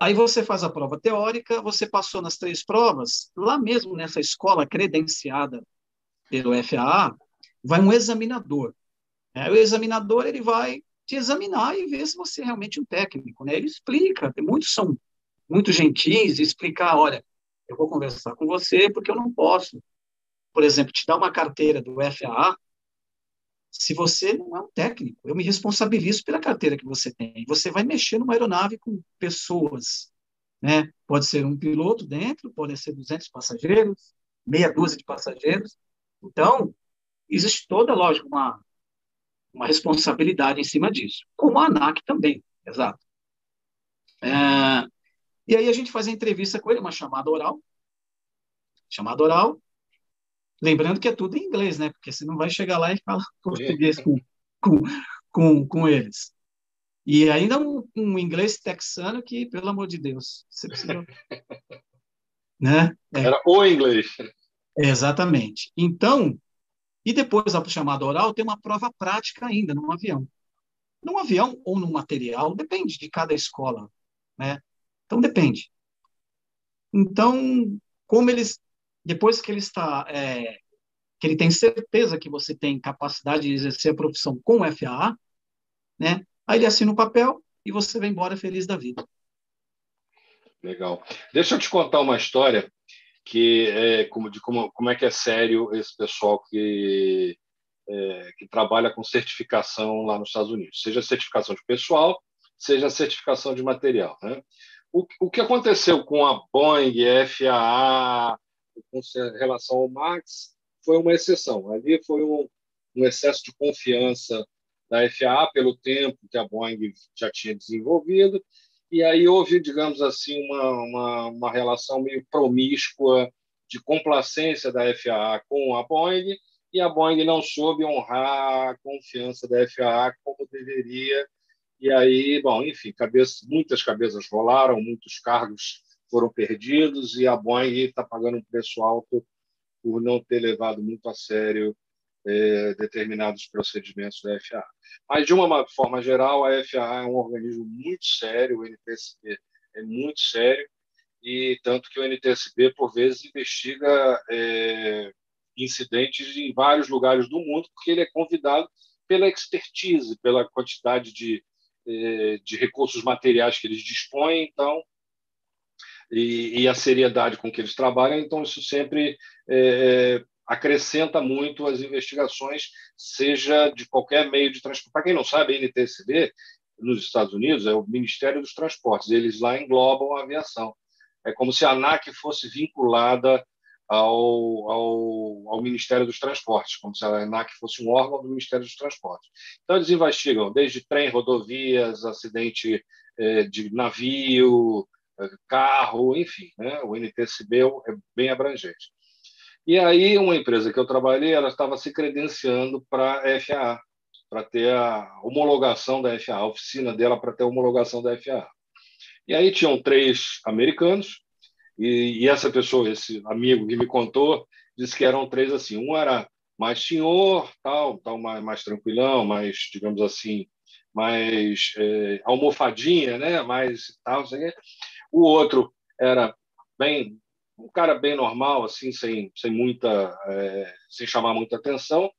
Aí você faz a prova teórica, você passou nas três provas, lá mesmo nessa escola credenciada pelo FAA, vai um examinador. É, o examinador ele vai te examinar e ver se você é realmente um técnico. Né? Ele explica, muitos são muito gentis e explicar, olha, eu vou conversar com você porque eu não posso, por exemplo, te dar uma carteira do FAA se você não é um técnico. Eu me responsabilizo pela carteira que você tem. Você vai mexer numa aeronave com pessoas, né? Pode ser um piloto dentro, pode ser 200 passageiros, meia dúzia de passageiros. Então, existe toda, lógico, uma, uma responsabilidade em cima disso. Como a ANAC também, exato. É, e aí a gente faz a entrevista com ele, uma chamada oral. Chamada oral. Lembrando que é tudo em inglês, né? Porque você não vai chegar lá e falar português com, com, com, com eles. E ainda um, um, inglês texano que, pelo amor de Deus, você precisa. né? É. Era o inglês. Exatamente. Então, e depois da chamada oral, tem uma prova prática ainda num avião. Num avião ou num material, depende de cada escola. Né? Então, depende. Então, como eles, depois que ele está, é, que ele tem certeza que você tem capacidade de exercer a profissão com o FAA, né? Aí ele assina o papel e você vai embora feliz da vida. Legal. Deixa eu te contar uma história que é como de como, como é que é sério esse pessoal que é, que trabalha com certificação lá nos Estados Unidos, seja certificação de pessoal, seja certificação de material. Né? O, o que aconteceu com a Boeing, FAA, com relação ao Max, foi uma exceção. Ali foi um, um excesso de confiança da FAA pelo tempo que a Boeing já tinha desenvolvido, e aí houve, digamos assim, uma, uma, uma relação meio promíscua de complacência da FAA com a Boeing, e a Boeing não soube honrar a confiança da FAA como deveria. E aí, bom, enfim, cabeça, muitas cabeças rolaram, muitos cargos foram perdidos e a Boeing está pagando um preço alto por não ter levado muito a sério é, determinados procedimentos da FAA. Mas, de uma forma geral, a FAA é um organismo muito sério, o NTSB é muito sério, e tanto que o NTSB, por vezes, investiga é, incidentes em vários lugares do mundo, porque ele é convidado pela expertise, pela quantidade de, de recursos materiais que eles dispõem, então, e, e, a seriedade com que eles trabalham, então isso sempre é, acrescenta muito as investigações, seja de qualquer meio de transporte. Para quem não sabe, a NTSB, nos Estados Unidos, é o Ministério dos Transportes, eles lá englobam a aviação. É como se a ANAC fosse vinculada ao, ao, ao, Ministério dos Transportes, como se a ANAC fosse um órgão do Ministério dos Transportes. Então, eles investigam desde trem, rodovias, acidente eh, de navio, eh, carro, enfim. Né? O NTSB é bem abrangente. E aí, uma empresa que eu trabalhei, ela estava se credenciando para a FAA, para ter a homologação da FAA, a oficina dela para ter a homologação da FAA. E aí tinham três americanos, e, e, essa pessoa, esse amigo que me contou, disse que eram três assim. Um era mais senhor, tal, tal mais, mais tranquilão, mais, digamos assim, mais é, almofadinha, né? Mais tal, assim. O outro era bem um cara bem normal, assim, sem, sem muita, é, sem chamar muita atenção.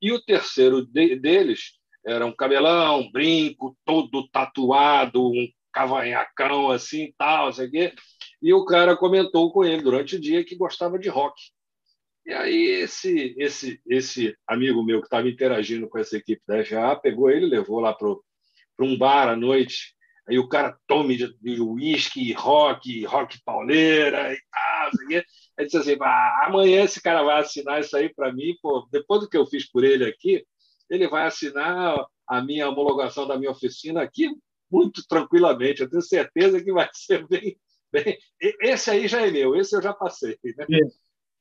E o terceiro de, deles era um cabelão, um brinco, todo tatuado, um cavanhacão assim, tal, sei quê. E o cara comentou com ele durante o dia que gostava de rock. E aí esse esse esse amigo meu que estava interagindo com essa equipe da FA pegou ele, levou lá para um bar à noite Aí o cara tome de uísque, rock, rock pauleira e tal. Aí disse assim: ah, amanhã esse cara vai assinar isso aí para mim, pô, depois do que eu fiz por ele aqui, ele vai assinar a minha homologação da minha oficina aqui muito tranquilamente. Eu tenho certeza que vai ser bem. Bem... Esse aí já é meu, esse eu já passei. Né? É.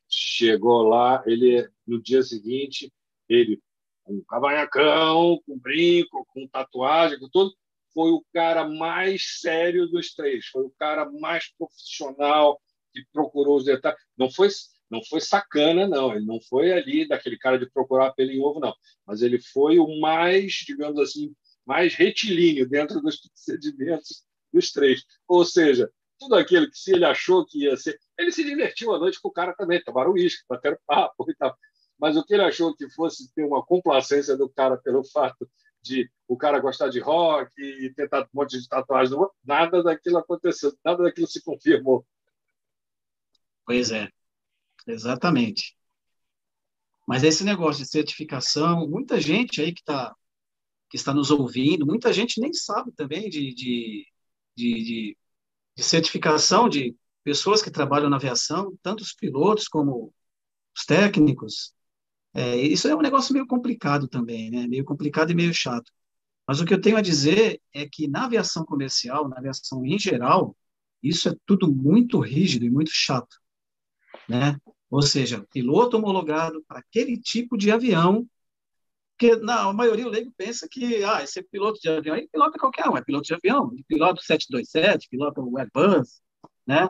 Chegou lá, ele no dia seguinte, ele com um cavanhacão, com brinco, com tatuagem, com tudo foi o cara mais sério dos três, foi o cara mais profissional que procurou os detalhes. Não foi, não foi sacana, não. Ele não foi ali daquele cara de procurar pelo em ovo, não. Mas ele foi o mais, digamos assim, mais retilíneo dentro dos procedimentos dos três. Ou seja, tudo aquilo que se ele achou que ia ser. Ele se divertiu à noite com o cara também, tomaram uísque, bateram papo e tal. Mas o que ele achou que fosse ter uma complacência do cara pelo fato de o cara gostar de rock e tentar um monte de tatuagem. Nada daquilo aconteceu, nada daquilo se confirmou. Pois é, exatamente. Mas esse negócio de certificação, muita gente aí que, tá, que está nos ouvindo, muita gente nem sabe também de, de, de, de certificação de pessoas que trabalham na aviação, tanto os pilotos como os técnicos, é, isso é um negócio meio complicado também, né? Meio complicado e meio chato. Mas o que eu tenho a dizer é que na aviação comercial, na aviação em geral, isso é tudo muito rígido e muito chato, né? Ou seja, piloto homologado para aquele tipo de avião, porque na maioria o leigo pensa que ah, esse é piloto de avião, e pilota qualquer um, é piloto de avião, piloto 727, piloto Airbus, né?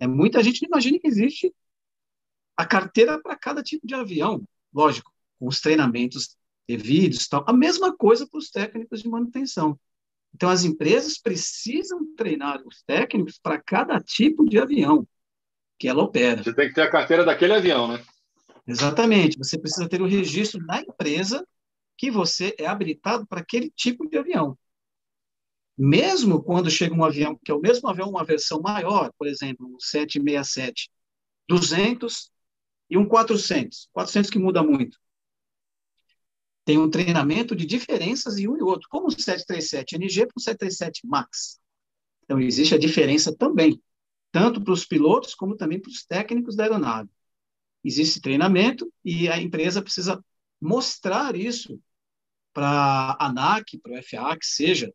É muita gente não imagina que existe a carteira para cada tipo de avião lógico, com os treinamentos devidos, tal. A mesma coisa para os técnicos de manutenção. Então, as empresas precisam treinar os técnicos para cada tipo de avião. que ela opera. Você tem que ter a carteira daquele avião, né? Exatamente. Você precisa ter o registro na empresa que você é habilitado para aquele tipo de avião. Mesmo quando chega um avião, que é o mesmo avião, uma versão maior, por exemplo, um 767, 200 e um 400, 400 que muda muito. Tem um treinamento de diferenças em um e outro, como o 737 NG para o 737 MAX. Então, existe a diferença também, tanto para os pilotos como também para os técnicos da aeronave. Existe treinamento e a empresa precisa mostrar isso para a ANAC, para o FAA, que seja,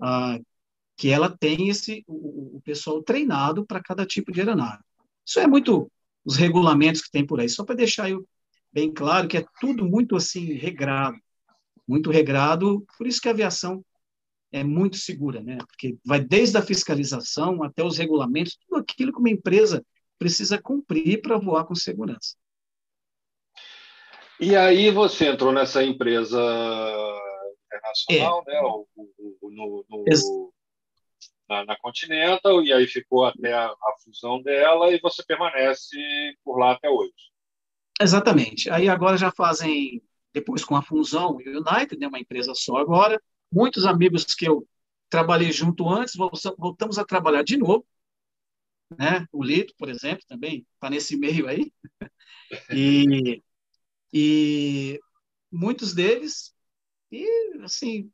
uh, que ela tem esse, o, o pessoal treinado para cada tipo de aeronave. Isso é muito os regulamentos que tem por aí, só para deixar eu bem claro que é tudo muito assim regrado, muito regrado, por isso que a aviação é muito segura, né? Porque vai desde a fiscalização até os regulamentos, tudo aquilo que uma empresa precisa cumprir para voar com segurança. E aí você entrou nessa empresa internacional, é. né? O, o, no, no, na, na, Continental, e aí ficou até a, a, fusão dela, e você permanece por lá até hoje. Exatamente. Aí agora já fazem, depois com a fusão o United, né, uma empresa só agora, muitos amigos que eu trabalhei junto antes, voltamos a trabalhar de novo, né? O Lito, por exemplo, também está nesse meio aí. E, e muitos deles, e assim,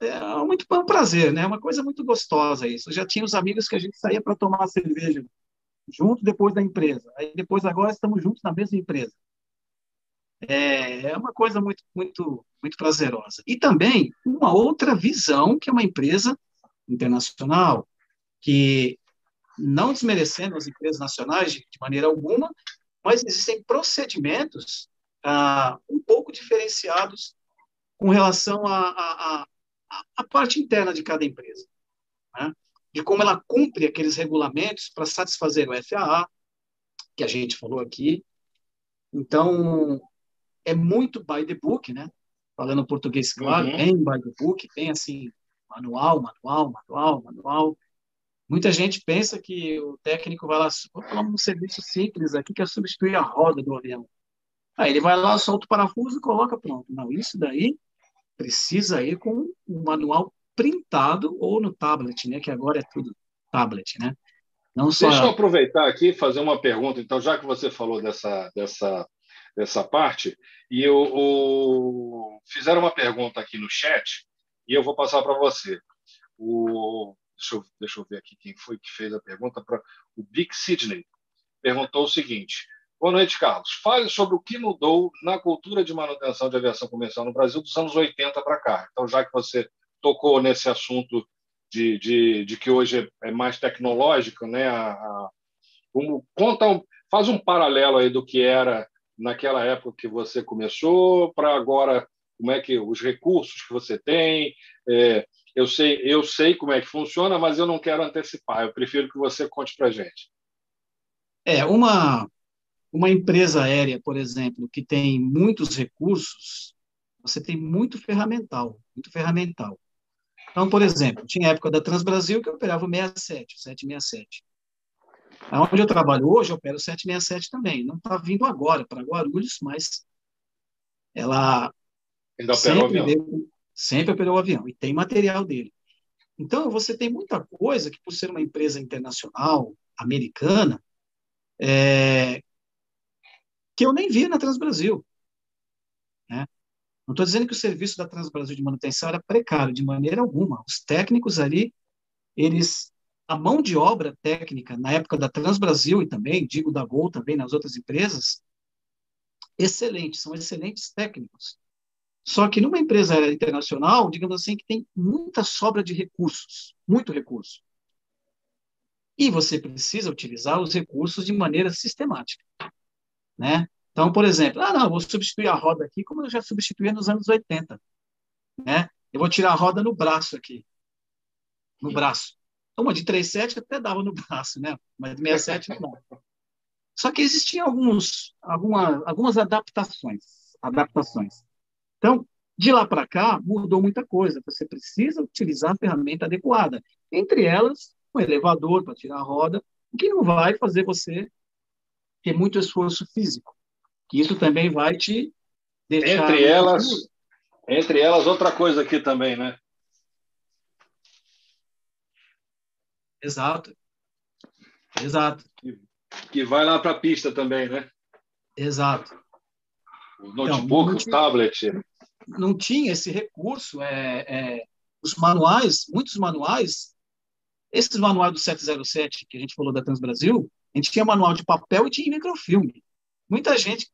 é muito é um prazer, né? É uma coisa muito gostosa isso. Eu já tinha os amigos que a gente saía para tomar cerveja junto depois da empresa. Aí depois agora estamos juntos na mesma empresa. É, é uma coisa muito muito muito prazerosa. E também uma outra visão que é uma empresa internacional que não desmerecendo as empresas nacionais de, de maneira alguma, mas existem procedimentos ah, um pouco diferenciados com relação à parte interna de cada empresa, né? de como ela cumpre aqueles regulamentos para satisfazer o FAA, que a gente falou aqui. Então, é muito by the book, né? Falando português claro, uhum. bem by the book, bem assim, manual, manual, manual, manual. Muita gente pensa que o técnico vai lá, vou falar um serviço simples aqui, que é substituir a roda do avião. Aí ele vai lá, solta o parafuso e coloca pronto. Não, isso daí precisa ir com um manual printado ou no tablet, né? Que agora é tudo tablet, né? Não só... Deixa eu aproveitar aqui e fazer uma pergunta. Então, já que você falou dessa, dessa, dessa parte, e eu, fizeram uma pergunta aqui no chat e eu vou passar para você. O deixa eu, deixa eu ver aqui quem foi que fez a pergunta para o Big Sidney. Perguntou o seguinte: Boa noite, Carlos. Fale sobre o que mudou na cultura de manutenção de aviação comercial no Brasil dos anos 80 para cá. Então, já que você tocou nesse assunto de, de, de que hoje é, mais tecnológico, né? A, a, um, conta um, faz um paralelo aí do que era naquela época que você começou para agora como é que os recursos que você tem, é, eu sei, eu sei como é que funciona, mas eu não quero antecipar. Eu prefiro que você conte para a gente. É uma uma empresa aérea, por exemplo, que tem muitos recursos, você tem muito ferramental, muito ferramental. Então, por exemplo, tinha época da Transbrasil que eu operava o 67, o 767. Onde eu trabalho hoje, eu opero o 767 também. Não está vindo agora para Guarulhos, mas ela Ainda sempre, veio, sempre operou o avião e tem material dele. Então, você tem muita coisa que, por ser uma empresa internacional, americana, é, que eu nem vi na Transbrasil. Né? Não estou dizendo que o serviço da Transbrasil de manutenção era precário, de maneira alguma. Os técnicos ali, eles, a mão de obra técnica, na época da Transbrasil e também, digo da Gol também nas outras empresas, excelentes, são excelentes técnicos. Só que numa empresa internacional, digamos assim, que tem muita sobra de recursos, muito recurso. E você precisa utilizar os recursos de maneira sistemática, né? Então, por exemplo, ah, não, vou substituir a roda aqui como eu já substituía nos anos 80, né? Eu vou tirar a roda no braço aqui, no braço. Uma de 37 até dava no braço, né? Mas de 67 não. Só que existiam alguns, alguma, algumas adaptações, adaptações. Então, de lá para cá, mudou muita coisa. Você precisa utilizar a ferramenta adequada. Entre elas, um elevador para tirar a roda, o que não vai fazer você ter muito esforço físico. Que isso também vai te deixar... Entre elas, entre elas, outra coisa aqui também, né? Exato. Exato. Que, que vai lá para a pista também, né? Exato. O notebook, então, o tablet. Não tinha esse recurso. É, é, os manuais, muitos manuais, esses manuais do 707 que a gente falou da Transbrasil, a gente tinha manual de papel e tinha microfilme. Muita gente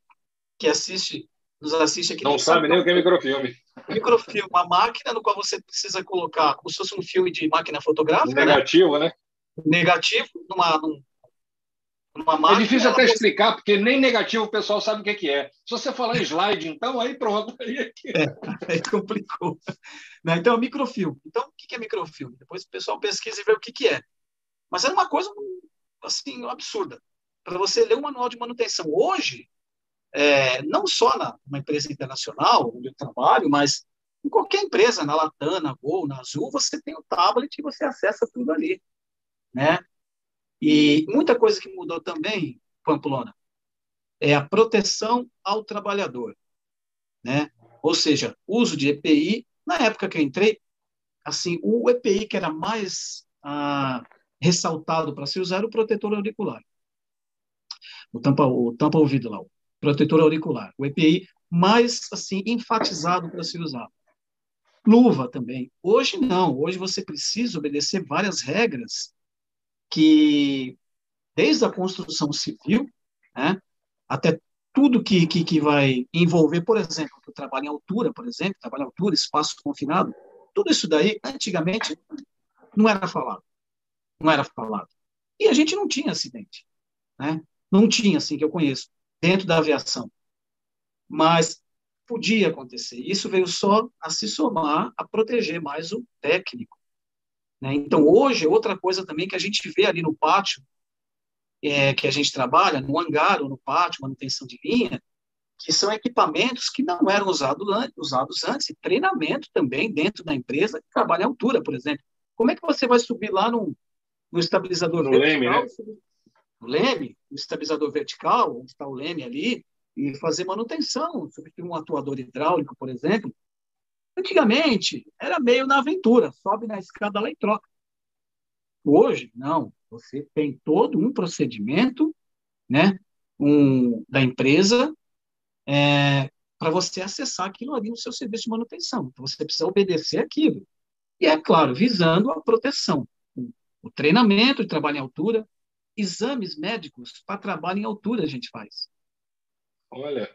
que assiste, nos assiste aqui... Não sabe nem o que é microfilme. Microfilme, uma máquina no qual você precisa colocar, como se fosse um filme de máquina fotográfica. Né? Negativo, né? né? Negativo, numa, num, é difícil até explicar, porque nem negativo o pessoal sabe o que, que é. Se você falar slide, então, aí pronto. Aí, é, aí complicou. Né? Então, é microfilme. Então, o que é microfilme? Depois o pessoal pesquisa e vê o que, que é. Mas era uma coisa assim, absurda. Para você ler um manual de manutenção. Hoje, é, não só na uma empresa internacional onde eu trabalho, mas em qualquer empresa, na Latam, na Gol, na Azul, você tem o tablet e você acessa tudo ali. Né? E muita coisa que mudou também, Pamplona, é a proteção ao trabalhador, né? Ou seja, uso de EPI. Na época que eu entrei, assim, o EPI que era mais ah, ressaltado para se usar era o protetor auricular. O tampa, o tampa ouvido lá, o protetor auricular. O EPI mais, assim, enfatizado para se usar. Luva também. Hoje não. Hoje você precisa obedecer várias regras que, desde a construção civil, né, até tudo que, que, que vai envolver, por exemplo, o trabalho em altura, por exemplo, trabalho em altura, espaço confinado, tudo isso daí, antigamente, não era falado. Não era falado. E a gente não tinha acidente. Né? Não tinha, assim, que eu conheço, dentro da aviação. Mas podia acontecer. Isso veio só a se somar a proteger mais o técnico. Né? Então, hoje, outra coisa também que a gente vê ali no pátio, é, que a gente trabalha, no hangar ou no pátio, manutenção de linha, que são equipamentos que não eram usado, usados antes, e treinamento também dentro da empresa que trabalha em altura, por exemplo. Como é que você vai subir lá no, no estabilizador no vertical? Leme, né? No leme, no estabilizador vertical, onde está o leme ali, e fazer manutenção, substituir um atuador hidráulico, por exemplo, Antigamente, era meio na aventura, sobe na escada lá e troca. Hoje, não. Você tem todo um procedimento né, um, da empresa é, para você acessar aquilo ali no seu serviço de manutenção. Então, você precisa obedecer aquilo. E, é claro, visando a proteção. O treinamento de trabalho em altura, exames médicos para trabalho em altura a gente faz. Olha.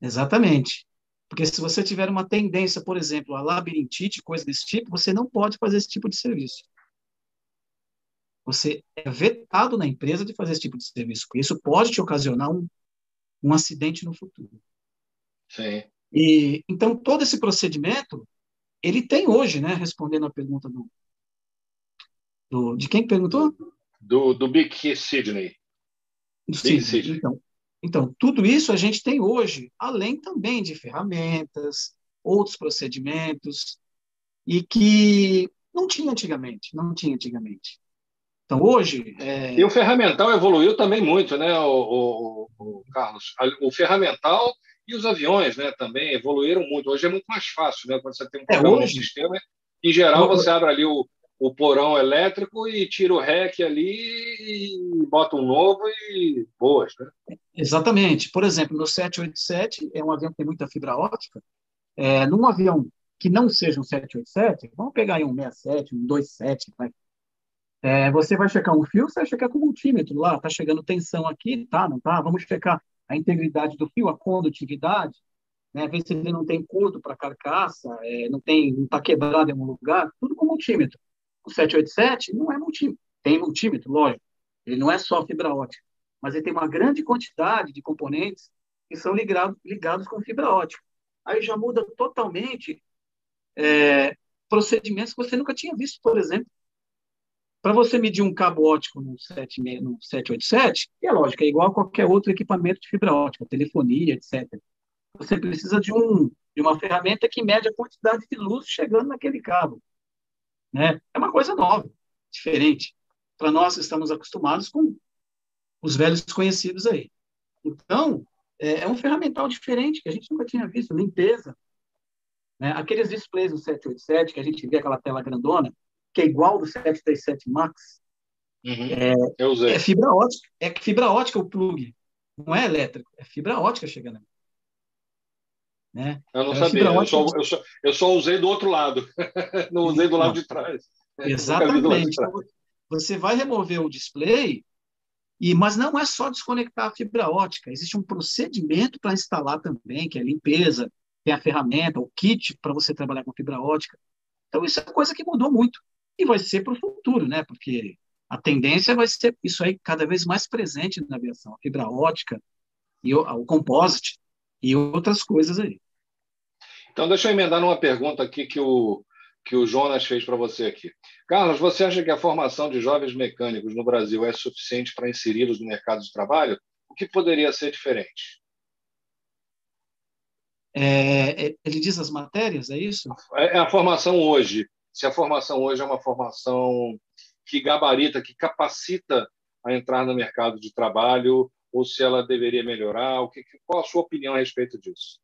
Exatamente. Porque se você tiver uma tendência, por exemplo, a labirintite, coisa desse tipo, você não pode fazer esse tipo de serviço. Você é vetado na empresa de fazer esse tipo de serviço. Isso pode te ocasionar um, um acidente no futuro. Sim. E então todo esse procedimento ele tem hoje, né? Respondendo a pergunta do, do de quem perguntou? Do, do Big Sydney. Do Big Sydney. Então, então, tudo isso a gente tem hoje, além também de ferramentas, outros procedimentos, e que não tinha antigamente, não tinha antigamente. Então, hoje... É... E o ferramental evoluiu também muito, né, o, o, o, Carlos? O ferramental e os aviões né, também evoluíram muito. Hoje é muito mais fácil, né? Quando você tem um é, programa é, hoje... no sistema, em geral, você abre ali o, o porão elétrico e tira o REC ali e bota um novo e boas, né? Exatamente. Por exemplo, no 787 é um avião que tem muita fibra ótica. É, num avião que não seja um 787, vamos pegar aí um 67, um 27, vai. É, você vai checar um fio, você vai checar com multímetro lá, tá chegando tensão aqui, tá, não tá? Vamos checar a integridade do fio, a condutividade, né? Ver se ele não tem curto para carcaça, é, não tem, não está quebrado em algum lugar, tudo com multímetro. O 787 não é multímetro. Tem multímetro, lógico. Ele não é só fibra ótica, mas ele tem uma grande quantidade de componentes que são ligados, ligados com fibra ótica. Aí já muda totalmente é, procedimentos que você nunca tinha visto, por exemplo. Para você medir um cabo ótico no, 7, no 787, e é lógico, é igual a qualquer outro equipamento de fibra ótica, telefonia, etc. Você precisa de, um, de uma ferramenta que mede a quantidade de luz chegando naquele cabo. Né? É uma coisa nova, diferente. para nós que estamos acostumados com os velhos conhecidos aí. Então, é, é, um ferramental diferente que a gente nunca tinha visto, limpeza. Né? Aqueles displays do 787, que a gente vê aquela tela grandona, que é igual do 737 MAX, uhum. é, é, fibra ótica. É fibra ótica o plug, não é elétrico, é fibra ótica chegando ali. Né? Eu não é sabia, eu só, eu, só, eu só usei do outro lado, não usei do lado de trás. Exatamente. Então, você vai remover o display, e, mas não é só desconectar a fibra ótica, existe um procedimento para instalar também, que é limpeza, tem a ferramenta, o kit para você trabalhar com fibra ótica. Então, isso é coisa que mudou muito. E vai ser para o futuro, né? Porque a tendência vai ser isso aí cada vez mais presente na aviação, a fibra ótica e o, o composite e outras coisas aí. Então, deixa eu emendar numa pergunta aqui que o, que o Jonas fez para você aqui. Carlos, você acha que a formação de jovens mecânicos no Brasil é suficiente para inseri-los no mercado de trabalho? O que poderia ser diferente? É, é ele diz as matérias, é isso? É, é a formação hoje. Se a formação hoje é uma formação que gabarita, que capacita a entrar no mercado de trabalho, ou se ela deveria melhorar, o que, qual a sua opinião a respeito disso?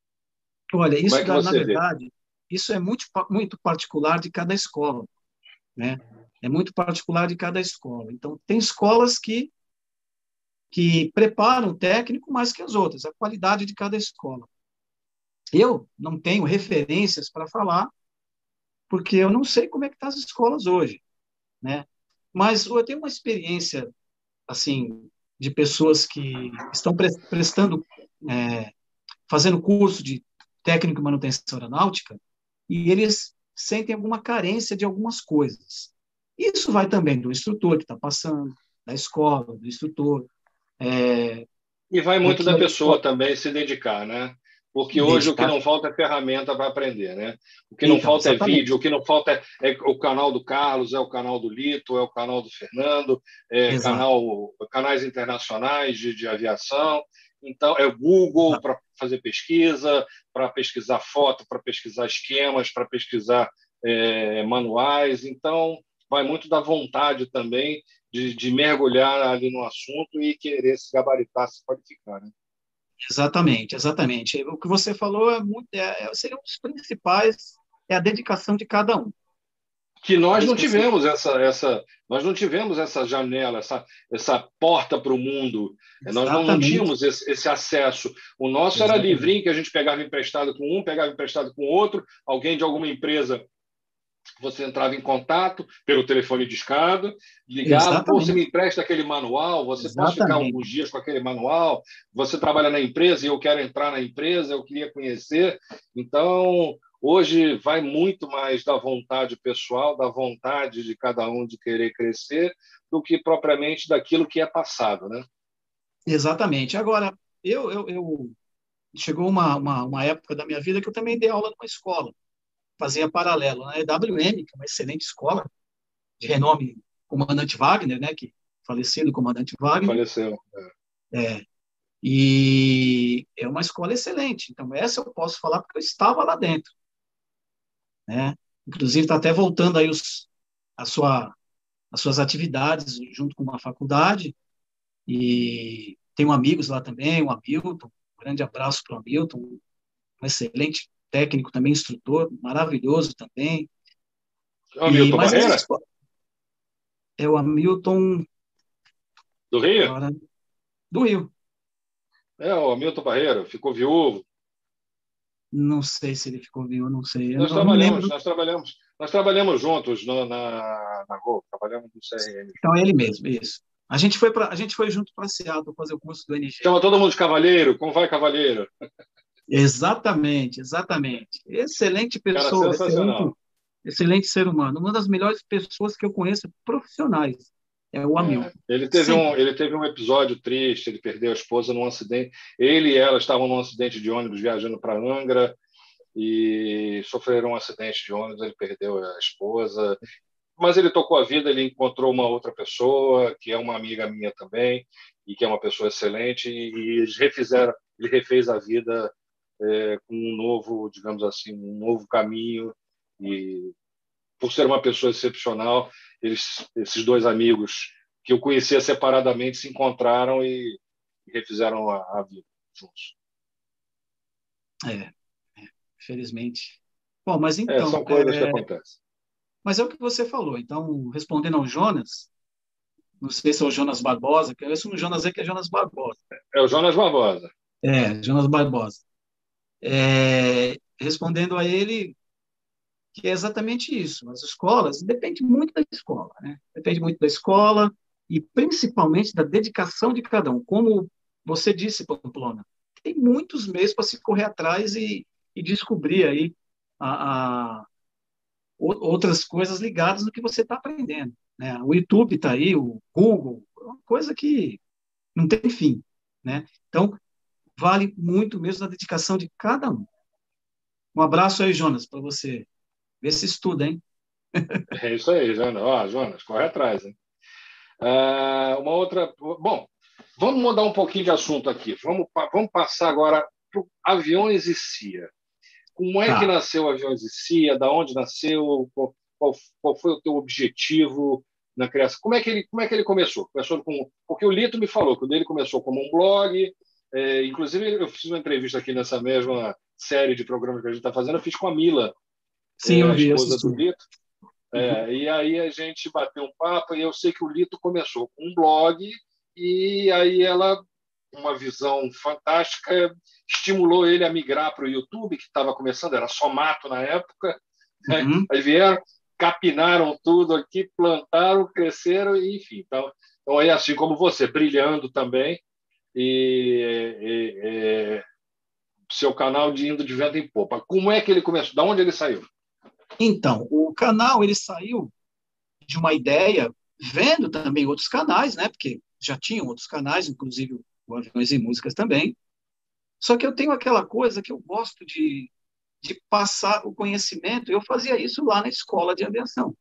Olha, isso, é na verdade, isso é muito, muito particular de cada escola, né? É muito particular de cada escola. Então, tem escolas que que preparam o técnico mais que as outras, a qualidade de cada escola. Eu não tenho referências para falar, porque eu não sei como é que estão tá as escolas hoje, né? Mas eu tenho uma experiência, assim, de pessoas que estão prestando, é, fazendo curso de técnico em manutenção aeronáutica, e eles sentem alguma carência de algumas coisas. Isso vai também do instrutor que está passando, da escola, do instrutor. É, e vai muito da pessoa também se dedicar, né? Porque hoje o que não falta é ferramenta para aprender, né? O que não então, falta é exatamente. é vídeo, o que não falta é, é, o canal do Carlos, é o canal do Lito, é o canal do Fernando, é canal, canais internacionais de, de aviação. Então, é o Google para fazer pesquisa, para pesquisar foto, para pesquisar esquemas, para pesquisar é, manuais. Então, vai muito da vontade também de, de, mergulhar ali no assunto e querer se gabaritar, se qualificar. Né? Exatamente, exatamente. O que você falou é muito, é, é seria um dos principais, é a dedicação de cada um que nós não tivemos essa, essa nós não tivemos essa janela, essa, essa porta para o mundo. Exatamente. Nós não, não tínhamos esse, esse, acesso. O nosso Exatamente. era livrinho que a gente pegava emprestado com um, pegava emprestado com outro, alguém de alguma empresa você entrava em contato pelo telefone de escada, ligava, Pô, você me empresta aquele manual, você Exatamente. pode ficar alguns dias com aquele manual, você trabalha na empresa e eu quero entrar na empresa, eu queria conhecer. Então, Hoje vai muito mais da vontade pessoal, da vontade de cada um de querer crescer, do que propriamente daquilo que é passado, né? Exatamente. Agora, eu, eu, eu... chegou uma, uma, uma, época da minha vida que eu também dei aula numa escola, fazia paralelo na EWM, que é uma excelente escola de renome, comandante Wagner, né? Que falecido comandante Wagner. Faleceu. É. é. E é uma escola excelente. Então, essa eu posso falar porque eu estava lá dentro né? Inclusive está até voltando aí os, a sua, as suas atividades junto com uma faculdade e tenho amigos lá também, o Hamilton, um grande abraço para o Hamilton, um excelente técnico também, instrutor, maravilhoso também. É o Hamilton e, Barreira? É o Hamilton... Do Rio? Agora, do Rio. É, o Hamilton Barreira, ficou viúvo. Não sei se ele ficou vivo, não sei. nós não, trabalhamos, nós trabalhamos, nós trabalhamos juntos no, na, na Gol, trabalhamos no CRM. Então é ele mesmo, isso. A gente foi para a gente foi junto para Seattle fazer o curso do NG. Chama todo mundo de cavalheiro, como vai cavalheiro? Exatamente, exatamente. Excelente pessoa, excelente, excelente ser humano, uma das melhores pessoas que eu conheço profissionais. É o Hamilton. É, ele, teve um, ele teve um episódio triste, ele perdeu a esposa num acidente. Ele e ela estavam num acidente de ônibus viajando para Angra e sofreram um acidente de ônibus, ele perdeu a esposa. Mas ele tocou a vida, ele encontrou uma outra pessoa, que é uma amiga minha também, e que é uma pessoa excelente, e eles refizeram, ele refez a vida é, com um novo, digamos assim, um novo caminho, e por ser uma pessoa excepcional, eles, esses dois amigos que eu conhecia separadamente se encontraram e, e refizeram a, a, vida juntos. É, é, felizmente. Bom, mas é, então. É, são coisas é, que acontecem. Mas é o que você falou. Então, respondendo ao Jonas, não sei se é o Jonas Barbosa, que eu o Jonas é que é Jonas Barbosa. É o Jonas Barbosa. É, Jonas Barbosa. É, respondendo a ele, que é exatamente isso. As escolas, depende muito da escola, né? Depende muito da escola e principalmente da dedicação de cada um. Como você disse, Pamplona, tem muitos meses para se correr atrás e, e descobrir aí a, a, outras coisas ligadas no que você está aprendendo. Né? O YouTube está aí, o Google, é uma coisa que não tem fim. Né? Então, vale muito mesmo a dedicação de cada um. Um abraço aí, Jonas, para você. Vê se estuda, hein? É isso aí, Jonas. Ó, Jonas, corre atrás, hein? Uh, uma outra. Bom, vamos mudar um pouquinho de assunto aqui. Vamos, vamos passar agora para aviões e CIA. Como é tá. que nasceu Aviões e CIA? Da onde nasceu? Qual, qual, qual, foi o teu objetivo na criação? Como é que ele, como é que ele começou? Começou com porque o Lito me falou que o dele começou como um blog. É, inclusive eu fiz uma entrevista aqui nessa mesma série de programas que a gente está fazendo. Eu fiz com a Mila, Sim, é, a esposa do Lito. É, uhum. E aí a gente bateu um papo e eu sei que o Lito começou com um blog e aí ela, uma visão fantástica, estimulou ele a migrar para o YouTube, que estava começando, era só mato na época. Uhum. Aí vieram, capinaram tudo aqui, plantaram, cresceram, e, enfim. Então, então é assim como você, brilhando também, e, e, e seu canal de indo de vento em popa. Como é que ele começou? Da onde ele saiu? Então, o canal ele saiu de uma ideia, vendo também outros canais, né? Porque já tinham outros canais, inclusive o Aviões e Músicas também. Só que eu tenho aquela coisa que eu gosto de, de passar o conhecimento. Eu fazia isso lá na escola de aviação.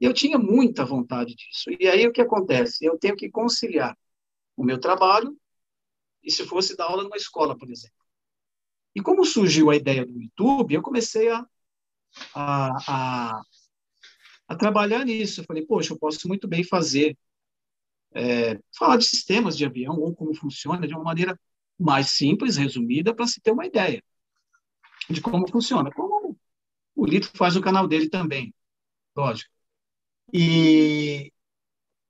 E eu tinha muita vontade disso. E aí o que acontece? Eu tenho que conciliar o meu trabalho e se fosse dar aula numa escola, por exemplo. E como surgiu a ideia do YouTube, eu comecei a, a, a, a trabalhar nisso. Eu falei, poxa, eu posso muito bem fazer, é, falar de sistemas de avião ou como funciona de uma maneira mais simples, resumida, para se ter uma ideia de como funciona. Como o Lito faz no canal dele também, lógico. E,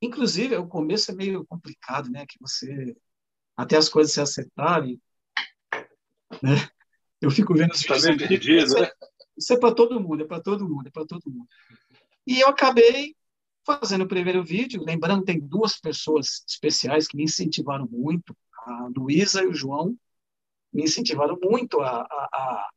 inclusive, o começo é meio complicado, né? Que você, até as coisas se acertarem, né? Eu fico vendo os vídeos. Tá né? Isso é para todo mundo, é para todo mundo, é para todo mundo. E eu acabei fazendo o primeiro vídeo, lembrando tem duas pessoas especiais que me incentivaram muito, a Luísa e o João, me incentivaram muito a, a, a,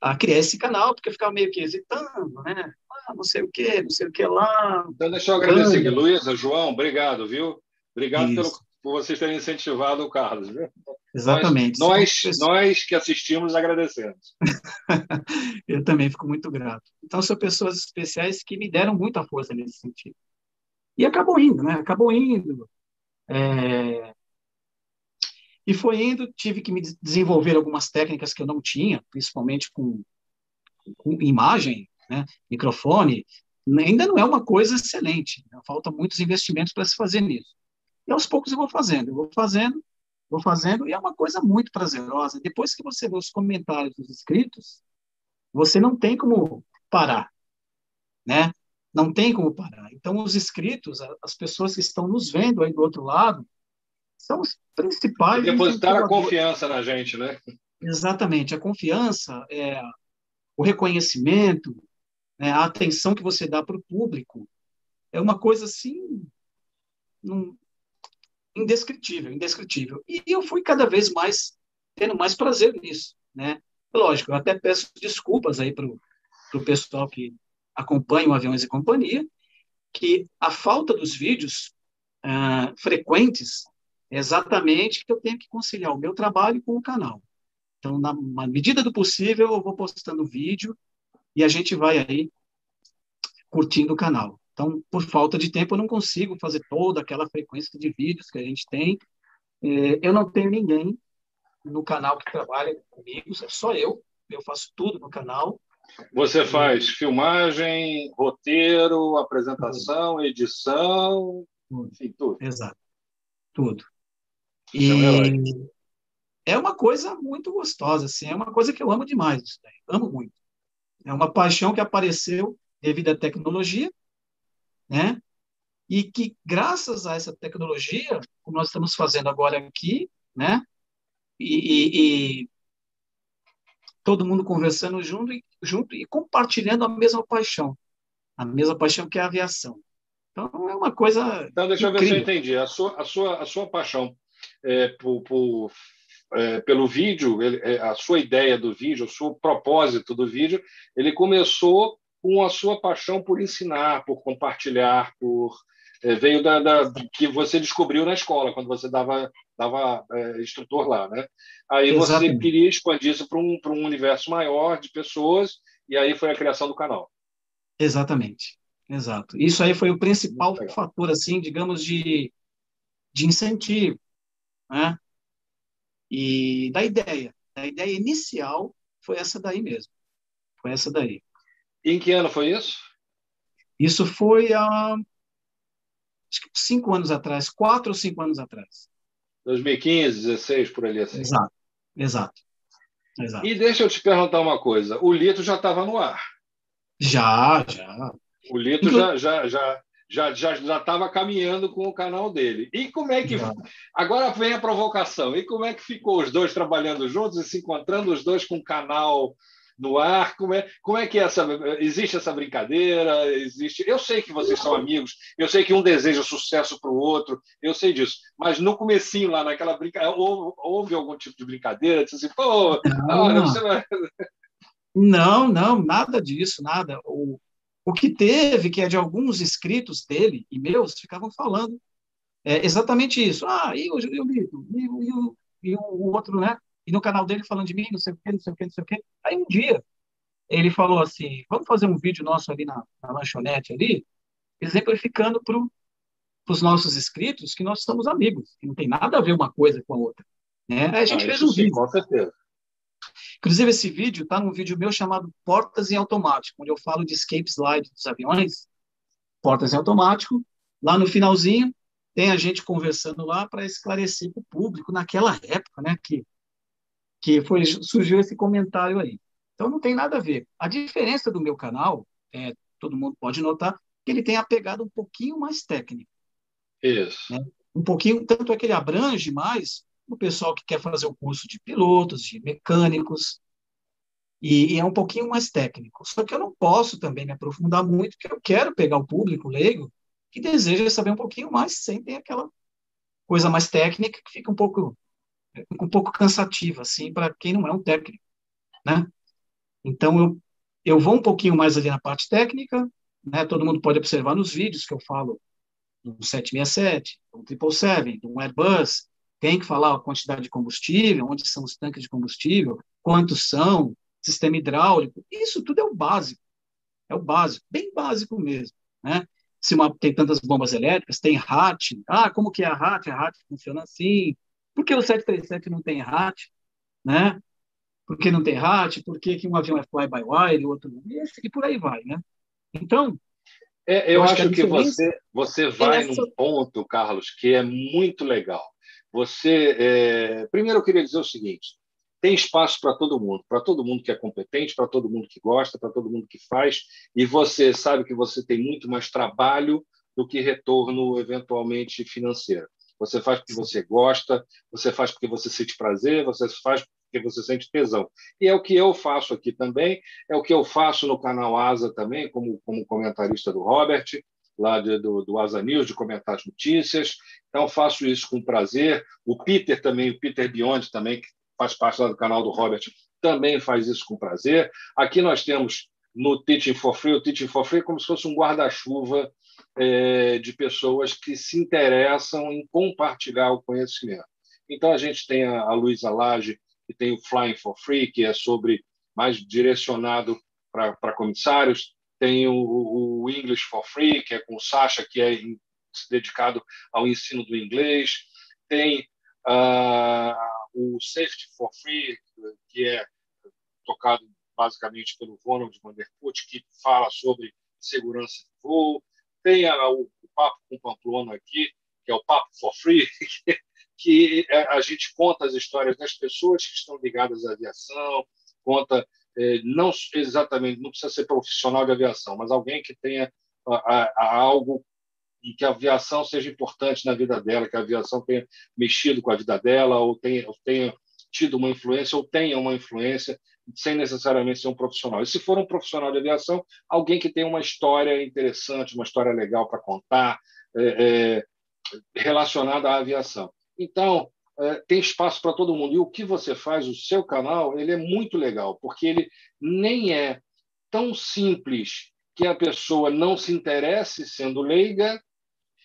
a, criar esse canal, porque eu ficava meio que hesitando, né? Não sei o que, não sei o que lá. Então, deixa eu agradecer aqui, Luísa, João, obrigado, viu? Obrigado pelo, por vocês terem incentivado o Carlos, viu? Exatamente. Nós, nós, nós que assistimos agradecemos. eu também fico muito grato. Então, são pessoas especiais que me deram muita força nesse sentido. E acabou indo, né? Acabou indo. É... E foi indo, tive que me desenvolver algumas técnicas que eu não tinha, principalmente com, com imagem, né? microfone. Ainda não é uma coisa excelente, né? falta muitos investimentos para se fazer nisso. E aos poucos eu vou fazendo, eu vou fazendo, vou fazendo, e é uma coisa muito prazerosa. Depois que você vê os comentários dos inscritos, você não tem como parar, né? Não tem como parar. Então, os inscritos, as pessoas que estão nos vendo aí do outro lado, são os principais. Depositar a confiança na gente, né? Exatamente. A confiança, é, o reconhecimento, né, a atenção que você dá para o público, é uma coisa assim. Não, indescritível, indescritível. E eu fui cada vez mais tendo mais prazer nisso, né? Lógico, eu até peço desculpas aí para o pessoal que acompanha o Aviões e Companhia, que a falta dos vídeos ah, frequentes é exatamente que eu tenho que conciliar o meu trabalho com o canal. Então, na, na medida do possível, eu vou postando vídeo e a gente vai aí curtindo o canal. Então, por falta de tempo, eu não consigo fazer toda aquela frequência de vídeos que a gente tem. É, eu não tenho ninguém no canal que trabalha comigo, é só eu. Eu faço tudo no canal. Você faz filmagem, roteiro, apresentação, edição. Sim, tudo. Exato. Tudo. E é uma coisa muito gostosa, assim, é uma coisa que eu amo demais, isso daí, amo muito. É uma paixão que apareceu devido à tecnologia, né? E que, graças a essa tecnologia, como nós estamos fazendo agora aqui, né? E, e, e todo mundo conversando junto e, junto e compartilhando a mesma paixão, a mesma paixão que é a aviação. Então, é uma coisa. Então, deixa incrível. eu ver se eu entendi. A sua, a sua, a sua paixão é, por, por é, pelo vídeo, ele, é, a sua ideia do vídeo, o seu propósito do vídeo, ele começou com a sua paixão por ensinar, por compartilhar, por é, veio da, da, que você descobriu na escola quando você dava dava é, instrutor lá, né? Aí Exatamente. você queria expandir isso para um para um universo maior de pessoas e aí foi a criação do canal. Exatamente, exato. Isso aí foi o principal fator, assim, digamos de de incentivo, né? E da ideia, a ideia inicial foi essa daí mesmo. Foi essa daí. Em que ano foi isso? Isso foi há acho que cinco anos atrás, quatro ou cinco anos atrás. 2015, 16, por ali assim. Exato, exato. exato. E deixa eu te perguntar uma coisa: o Lito já estava no ar? Já, já. O Lito já, já, já já já estava caminhando com o canal dele. E como é que agora vem a provocação? E como é que ficou os dois trabalhando juntos e se encontrando os dois com o canal no ar? Como é como é que é essa existe essa brincadeira? Existe? Eu sei que vocês são amigos. Eu sei que um deseja sucesso para o outro. Eu sei disso. Mas no comecinho lá naquela brincadeira houve, houve algum tipo de brincadeira? Disse assim, pô, não, você vai... não, não, nada disso, nada. O o que teve, que é de alguns escritos dele e meus, ficavam falando é, exatamente isso. Ah, e o, e o Lito? E, e, o, e o outro, né? E no canal dele falando de mim, não sei o quê, não sei o quê, não sei o quê. Aí um dia, ele falou assim, vamos fazer um vídeo nosso ali na, na lanchonete ali, exemplificando para os nossos inscritos que nós somos amigos, que não tem nada a ver uma coisa com a outra. Né? Aí a gente ah, fez um sim, vídeo. Com certeza. Inclusive, esse vídeo está num vídeo meu chamado Portas em Automático, onde eu falo de escape slide dos aviões, portas em automático. Lá no finalzinho, tem a gente conversando lá para esclarecer para o público, naquela época, né, que, que foi, surgiu esse comentário aí. Então, não tem nada a ver. A diferença do meu canal, é, todo mundo pode notar, que ele tem a pegada um pouquinho mais técnica. Isso. Né? Um pouquinho, tanto é que ele abrange mais o pessoal que quer fazer o curso de pilotos, de mecânicos, e, e, é um pouquinho mais técnico. Só que eu não posso também me aprofundar muito, porque eu quero pegar o público leigo que deseja saber um pouquinho mais, sem ter aquela coisa mais técnica que fica um pouco um pouco cansativa assim para quem não é um técnico, né? Então eu eu vou um pouquinho mais ali na parte técnica, né? Todo mundo pode observar nos vídeos que eu falo do 767, do 777, do Airbus, tem que falar a quantidade de combustível, onde são os tanques de combustível, quantos são, sistema hidráulico, isso tudo é o básico, é o básico, bem básico mesmo, né? Se uma, tem tantas bombas elétricas, tem RAT, ah, como que é a RAT? A RAT funciona assim, por que o 737 não tem RAT, né? Por que não tem RAT? Por que, que um avião é fly-by-wire e o outro não? E, e por aí vai, né? Então, é, eu, eu, acho, acho que, que você, você vai nessa... num ponto, Carlos, que é muito legal. Você, é... primeiro eu queria dizer o seguinte: tem espaço para todo mundo, para todo mundo que é competente, para todo mundo que gosta, para todo mundo que faz, e você sabe que você tem muito mais trabalho do que retorno eventualmente financeiro. Você faz porque você gosta, você faz porque você sente prazer, você faz porque você sente tesão. E é o que eu faço aqui também, é o que eu faço no canal Asa também, como, como comentarista do Robert, lá de, do, do Asa News, de comentar as notícias. Então, faço isso com prazer. O Peter também, o Peter Beyond também, que faz parte lá do canal do Robert, também faz isso com prazer. Aqui nós temos no Teaching for Free, o Teaching for Free é como se fosse um guarda-chuva é, de pessoas que se interessam em compartilhar o conhecimento. Então, a gente tem a, a Luísa Lage, que tem o Flying for Free, que é sobre mais direcionado para comissários tem o, o, English for Free, que é com o Sasha, que é dedicado ao ensino do inglês, tem uh, o Safety for Free, que é tocado basicamente pelo Ronald Vanderput, que fala sobre segurança de voo, tem a, o, o, Papo com Pamplona aqui, que é o Papo for Free, que, que é, a gente conta as histórias das pessoas que estão ligadas à aviação, conta não exatamente, não precisa ser profissional de aviação, mas alguém que tenha a, a, algo e que a aviação seja importante na vida dela, que a aviação tenha mexido com a vida dela, ou tenha, ou tenha tido uma influência, ou tenha uma influência, sem necessariamente ser um profissional. E se for um profissional de aviação, alguém que tenha uma história interessante, uma história legal para contar, é, é, relacionada à aviação. Então, é, tem espaço para todo mundo. E o que você faz, o seu canal, ele é muito legal, porque ele nem é tão simples que a pessoa não se interesse sendo leiga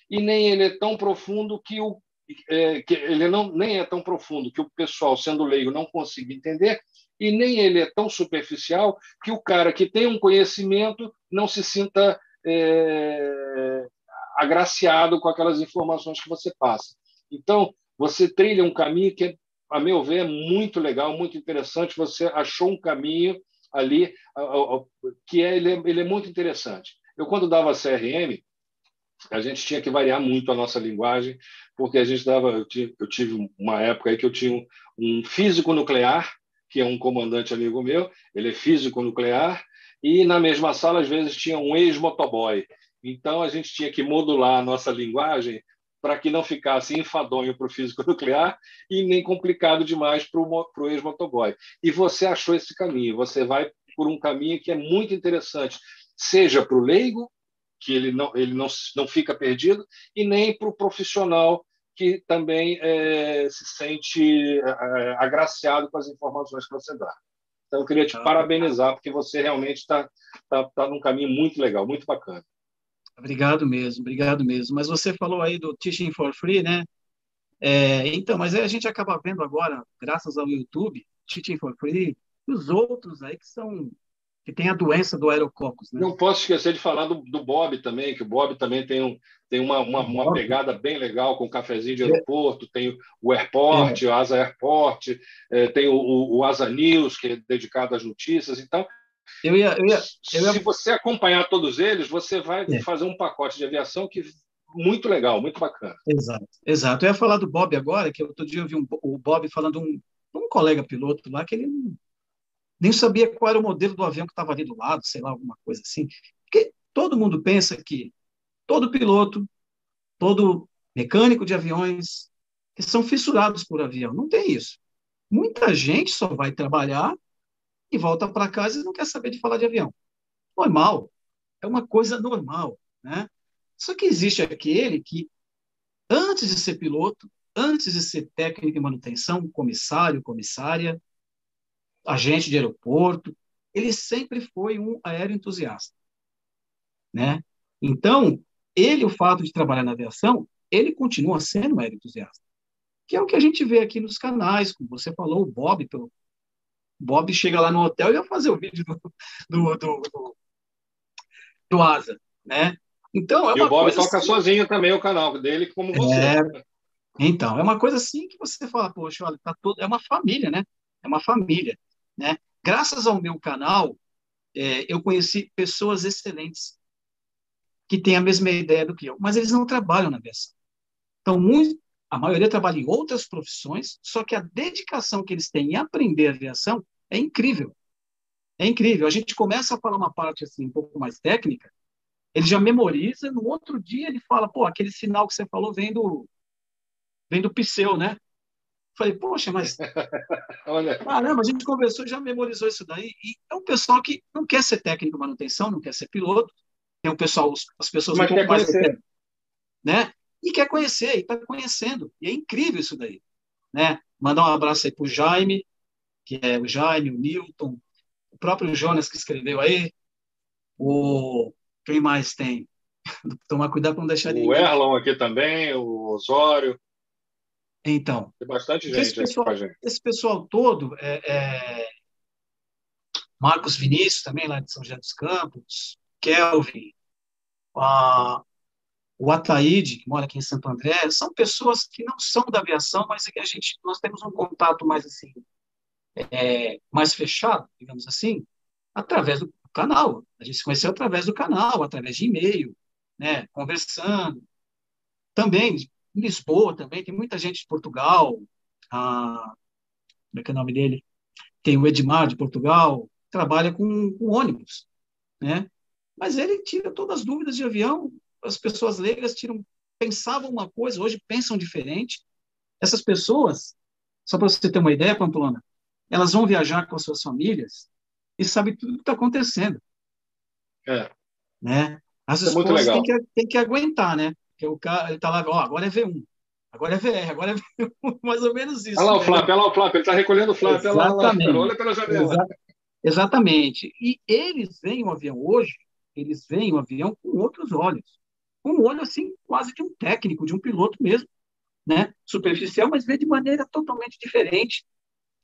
e nem ele é tão profundo que o é, que ele não nem é tão profundo que o pessoal sendo leigo não consiga entender e nem ele é tão superficial que o cara que tem um conhecimento não se sinta é, agraciado com aquelas informações que você passa. Então você trilha um caminho que, a meu ver, é muito legal, muito interessante. Você achou um caminho ali que é ele, é, ele é muito interessante. Eu quando dava CRM a gente tinha que variar muito a nossa linguagem, porque a gente dava. Eu tive, eu tive uma época aí que eu tinha um físico nuclear, que é um comandante amigo meu, ele é físico nuclear, e na mesma sala, às vezes, tinha um ex-motoboy. Então, a gente tinha que modular a nossa linguagem para que não ficasse enfadonho para o físico nuclear e nem complicado demais para o ex-motoboy. E você achou esse caminho, você vai por um caminho que é muito interessante, seja para o leigo que ele não, ele não, não fica perdido, e nem para o profissional que também é, se sente é, agraciado com as informações que você dá. Então, eu queria te ah, parabenizar, porque você realmente está tá, tá num caminho muito legal, muito bacana. Obrigado mesmo, obrigado mesmo. Mas você falou aí do Teaching for Free, né? É, então, mas a gente acaba vendo agora, graças ao YouTube, Teaching for Free, e os outros aí que são que tem a doença do aerococcus. Né? Não posso esquecer de falar do, do Bob também, que o Bob também tem, um, tem uma, uma, uma pegada bem legal com o cafezinho de é. aeroporto, tem o Airport, é. o Asa Airport, é, tem o, o, o, Asa News, que é dedicado às notícias. Então, eu ia, eu ia, eu ia... se você acompanhar todos eles, você vai é. fazer um pacote de aviação que muito legal, muito bacana. Exato, exato. Eu ia falar do Bob agora, que outro dia eu vi um, o Bob falando um, um colega piloto lá que ele nem sabia qual era o modelo do avião que estava ali do lado, sei lá, alguma coisa assim. Porque todo mundo pensa que todo piloto, todo mecânico de aviões, que são fissurados por avião. Não tem isso. Muita gente só vai trabalhar e volta para casa e não quer saber de falar de avião. Normal. É uma coisa normal, né? Só que existe aquele que, antes de ser piloto, antes de ser técnico de manutenção, comissário, comissária, agente de aeroporto, ele sempre foi um aéreo entusiasta, né? Então, ele, o fato de trabalhar na aviação, ele continua sendo um aéreo entusiasta, que é o que a gente vê aqui nos canais, como você falou, o Bob, pelo... Bob chega lá no hotel e vai fazer o vídeo do, do, do, do, do Asa, né? Então, é e o Bob toca assim... sozinho também o canal dele, como você. É... Então, é uma coisa assim que você fala, poxa, olha, tá todo... é uma família, né? É uma família. Né? Graças ao meu canal, é, eu conheci pessoas excelentes que têm a mesma ideia do que eu, mas eles não trabalham na aviação. Então, muito, a maioria trabalha em outras profissões, só que a dedicação que eles têm em aprender aviação é incrível. É incrível. A gente começa a falar uma parte assim um pouco mais técnica, ele já memoriza, no outro dia ele fala, pô, aquele sinal que você falou vem do vem do Pseu, né? Falei, poxa, mas. Olha. Caramba, a gente conversou e já memorizou isso daí. E é um pessoal que não quer ser técnico de manutenção, não quer ser piloto. Tem um pessoal, as pessoas mas um pouco mais. Conhecer. Né? E quer conhecer, e está conhecendo. E é incrível isso daí. Né? Mandar um abraço aí para o Jaime, que é o Jaime, o Newton, o próprio Jonas que escreveu aí. O... Quem mais tem? Tomar cuidado para não deixar ninguém. O Erlon aqui também, o Osório. Então, tem bastante gente esse pessoal, gente. Esse pessoal todo, é, é, Marcos Vinícius também, lá de São José dos Campos, Kelvin, a, o Ataíde, que mora aqui em Santo André, são pessoas que não são da aviação, mas é que a gente, nós temos um contato mais assim, é, mais fechado, digamos assim, através do canal. A gente se conheceu através do canal, através de e-mail, né, conversando. Também, em Lisboa também, tem muita gente de Portugal, a, como é que é o nome dele? Tem o Edmar de Portugal, trabalha com, com ônibus, né? Mas ele tira todas as dúvidas de avião, as pessoas leigas tiram, pensavam uma coisa, hoje pensam diferente. Essas pessoas, só para você ter uma ideia, Pamplona, elas vão viajar com as suas famílias e sabem tudo o que está acontecendo. É. Né? As é esposas têm que, têm que aguentar, né? Porque o cara ele está lá, ó, agora é V1, agora é VR, agora é V1, mais ou menos isso. Olha lá o Flap, olha lá o Flap, ele está recolhendo o Flap, olha lá, olha pela janela. Exa exatamente. E eles veem o avião hoje, eles veem o avião com outros olhos. Um olho, assim, quase de um técnico, de um piloto mesmo, né? Superficial, mas vê de maneira totalmente diferente.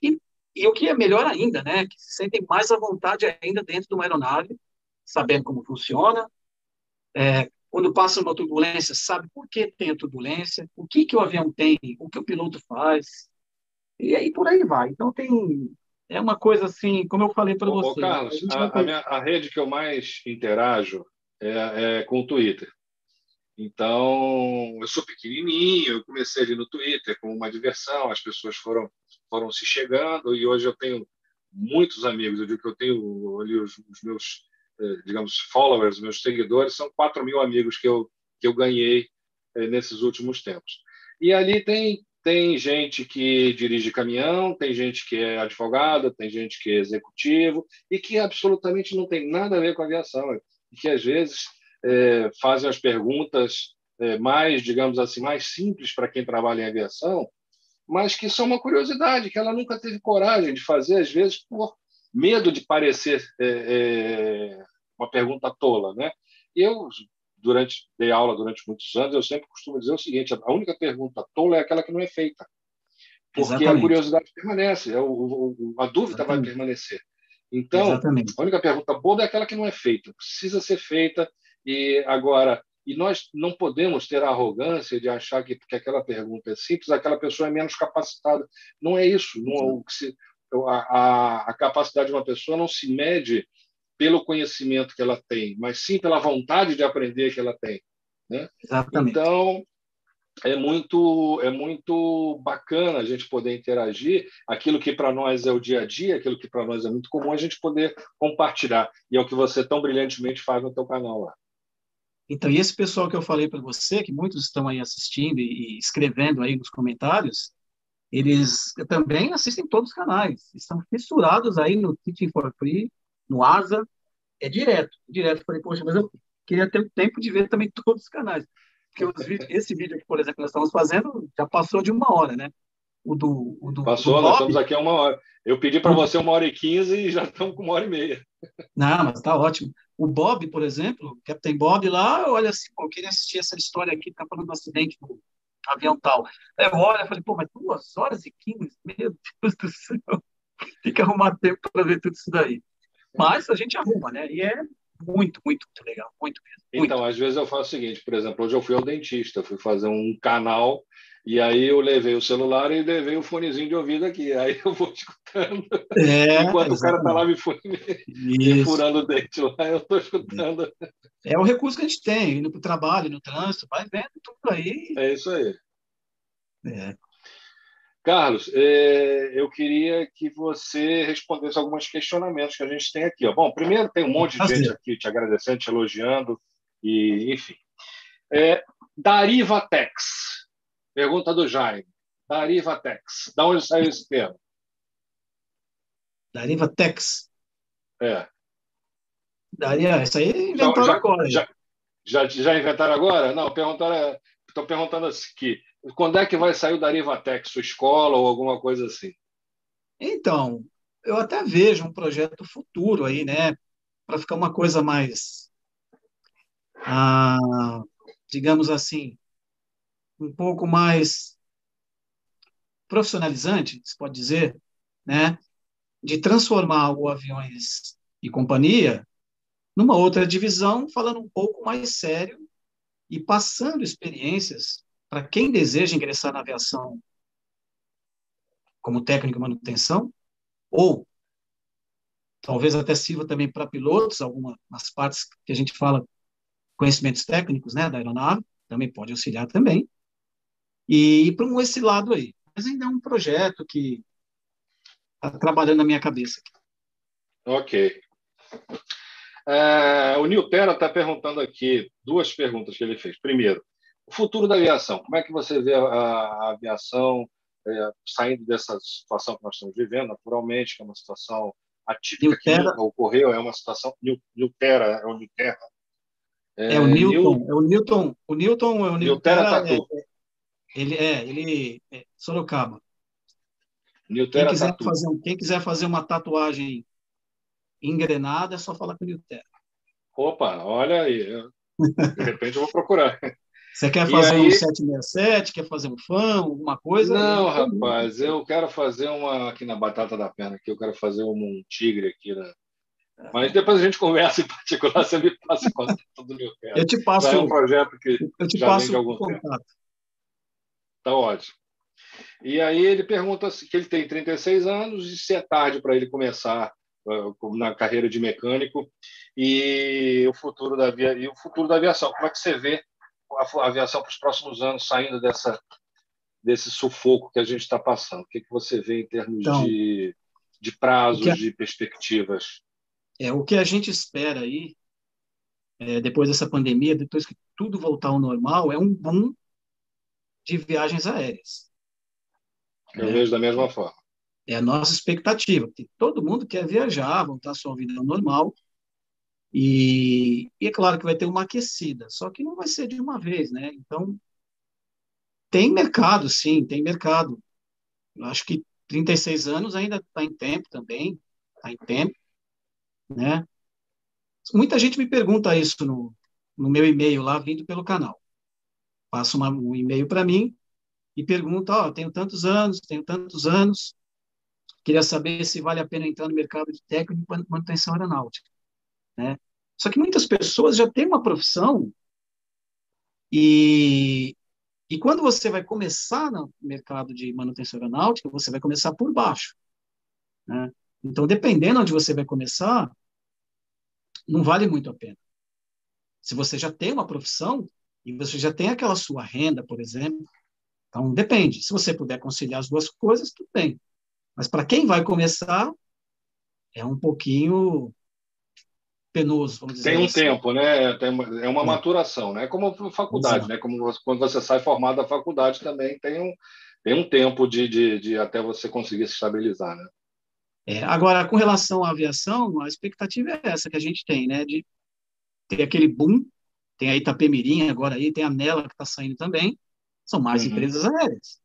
E, e o que é melhor ainda, né? Que se sentem mais à vontade ainda dentro de uma aeronave, sabendo como funciona, é, quando passa uma turbulência, sabe por que tem a turbulência, o que, que o avião tem, o que o piloto faz, e aí por aí vai. Então tem é uma coisa assim, como eu falei para você. Ô, Carlos, a, a, a, minha, a, rede que eu mais interajo é, é, com o Twitter. Então, eu sou pequenininho, eu comecei ali no Twitter como uma diversão, as pessoas foram foram se chegando e hoje eu tenho muitos amigos. Eu digo que eu tenho ali os, os meus eh, digamos, followers, meus seguidores, são 4 mil amigos que eu, que eu ganhei eh, nesses últimos tempos. E ali tem, tem gente que dirige caminhão, tem gente que é advogado, tem gente que é executivo e que absolutamente não tem nada a ver com aviação, e que às vezes é, fazem as perguntas é, mais, digamos assim, mais simples para quem trabalha em aviação, mas que são uma curiosidade que ela nunca teve coragem de fazer, às vezes por medo de parecer é, é, uma pergunta tola, né? Eu durante dei aula durante muitos anos, eu sempre costumo dizer o seguinte: a única pergunta tola é aquela que não é feita, porque Exatamente. a curiosidade permanece, é a dúvida Exatamente. vai permanecer. Então, Exatamente. a única pergunta boa é aquela que não é feita, precisa ser feita e agora e nós não podemos ter a arrogância de achar que porque aquela pergunta é simples, aquela pessoa é menos capacitada. Não é isso. Não é se, a, a, a capacidade de uma pessoa não se mede pelo conhecimento que ela tem, mas sim pela vontade de aprender que ela tem. Né? Exatamente. Então, é muito é muito bacana a gente poder interagir aquilo que para nós é o dia a dia aquilo que para nós é muito comum a gente poder compartilhar e é o que você tão brilhantemente faz no teu canal lá então e esse pessoal que eu falei para você que muitos estão aí assistindo e escrevendo aí nos comentários eles também assistem todos os canais estão fissurados aí no Teaching for Free no Asa, é direto, direto. Falei, poxa, mas eu queria ter tempo de ver também todos os canais. Porque vídeos, esse vídeo aqui, por exemplo, que nós estamos fazendo, já passou de uma hora, né? O do, o do Passou, do nós estamos aqui a uma hora. Eu pedi para você uma hora e quinze e já estamos com uma hora e meia. Não, mas está ótimo. O Bob, por exemplo, o Captain Bob lá, olha assim, pô, eu queria assistir essa história aqui, tá falando do acidente do avião tal. Eu olho e falei, pô, mas duas horas e quinze? Meu Deus do céu. Tem que arrumar tempo para ver tudo isso daí. Mas a gente arruma, né? E é muito, muito, muito legal, muito mesmo. Muito. Então, às vezes eu faço o seguinte, por exemplo, hoje eu fui ao dentista, fui fazer um canal e aí eu levei o celular e levei o fonezinho de ouvido aqui. Aí eu vou escutando. É, Enquanto exatamente. o cara está lá me, me furando o dente lá, eu estou escutando. É o recurso que a gente tem, indo para o trabalho, no trânsito, vai vendo tudo aí. É isso aí. É. Carlos, é, eu queria que você respondesse alguns questionamentos que a gente tem aqui. Bom, primeiro tem um monte de gente aqui te agradecendo, te elogiando, e enfim. É, Darivatex, pergunta do Jaime. Darivatex, da onde saiu esse termo? Darivatex. É. Daria, isso aí inventaram já, agora. Já, já, já inventaram agora? Não, perguntaram, estou perguntando aqui. Quando é que vai sair o Darivatec, sua escola ou alguma coisa assim? Então, eu até vejo um projeto futuro aí, né? Para ficar uma coisa mais, ah, digamos assim, um pouco mais profissionalizante, se pode dizer, né? De transformar o Aviões e Companhia numa outra divisão, falando um pouco mais sério e passando experiências para quem deseja ingressar na aviação como técnico de manutenção, ou talvez até sirva também para pilotos, algumas partes que a gente fala conhecimentos técnicos, né, da aeronave, também pode auxiliar também, e para esse lado aí. Mas ainda é um projeto que está trabalhando na minha cabeça. Ok. É, o Niltera está perguntando aqui duas perguntas que ele fez. Primeiro, o futuro da aviação. Como é que você vê a, a aviação é, saindo dessa situação que nós estamos vivendo, naturalmente, que é uma situação atípica Nilterra. que ocorreu, é uma situação. Niltera, é o Nilterra. É, é, o Newton, Nil... é o Newton, o Newton é o Nilterra Tatu. É, ele é, ele é Sorocaba. Nilterra quem quiser, fazer, quem quiser fazer uma tatuagem engrenada, é só falar com o Nilterra. Opa, olha aí. De repente eu vou procurar. Você quer fazer aí... um 767? Quer fazer um fã, alguma coisa? Não, rapaz, eu quero fazer uma aqui na batata da perna, aqui eu quero fazer um, um tigre aqui na. Mas depois a gente conversa em particular, você me passa o contato do meu cara. Eu te passo. é um projeto que eu te já passo vem de algum contato. tempo. Tá ótimo. E aí ele pergunta que ele tem 36 anos e se é tarde para ele começar uh, na carreira de mecânico e o futuro da via e o futuro da aviação. Como é que você vê a aviação para os próximos anos, saindo dessa, desse sufoco que a gente está passando? O que, que você vê em termos então, de, de prazos, a, de perspectivas? É, o que a gente espera aí, é, depois dessa pandemia, depois que tudo voltar ao normal, é um boom de viagens aéreas. Eu é, vejo da mesma forma. É a nossa expectativa, porque todo mundo quer viajar, voltar à sua vida normal, e, e, é claro que vai ter uma aquecida, só que não vai ser de uma vez, né? Então, tem mercado, sim, tem mercado. Eu acho que 36 anos ainda está em tempo também, está em tempo, né? Muita gente me pergunta isso no, no meu e-mail lá, vindo pelo canal. Passa uma, um e-mail para mim e pergunta, ó, oh, tenho tantos anos, tenho tantos anos, queria saber se vale a pena entrar no mercado de técnico de manutenção aeronáutica. Né? Só que muitas pessoas já têm uma profissão e, e quando você vai começar no mercado de manutenção aeronáutica, você vai começar por baixo. Né? Então, dependendo onde você vai começar, não vale muito a pena. Se você já tem uma profissão e você já tem aquela sua renda, por exemplo, então depende. Se você puder conciliar as duas coisas, tudo bem. Mas para quem vai começar, é um pouquinho penoso, vamos dizer Tem um assim. tempo, né? Tem uma, é uma é. maturação, né? Como faculdade, Exato. né? Como quando você sai formado da faculdade também tem um, tem um tempo de, de, de até você conseguir se estabilizar, né? É, agora, com relação à aviação, a expectativa é essa que a gente tem, né? De ter aquele boom, tem a Itapemirim agora aí, tem a Nela que está saindo também, são mais uhum. empresas aéreas.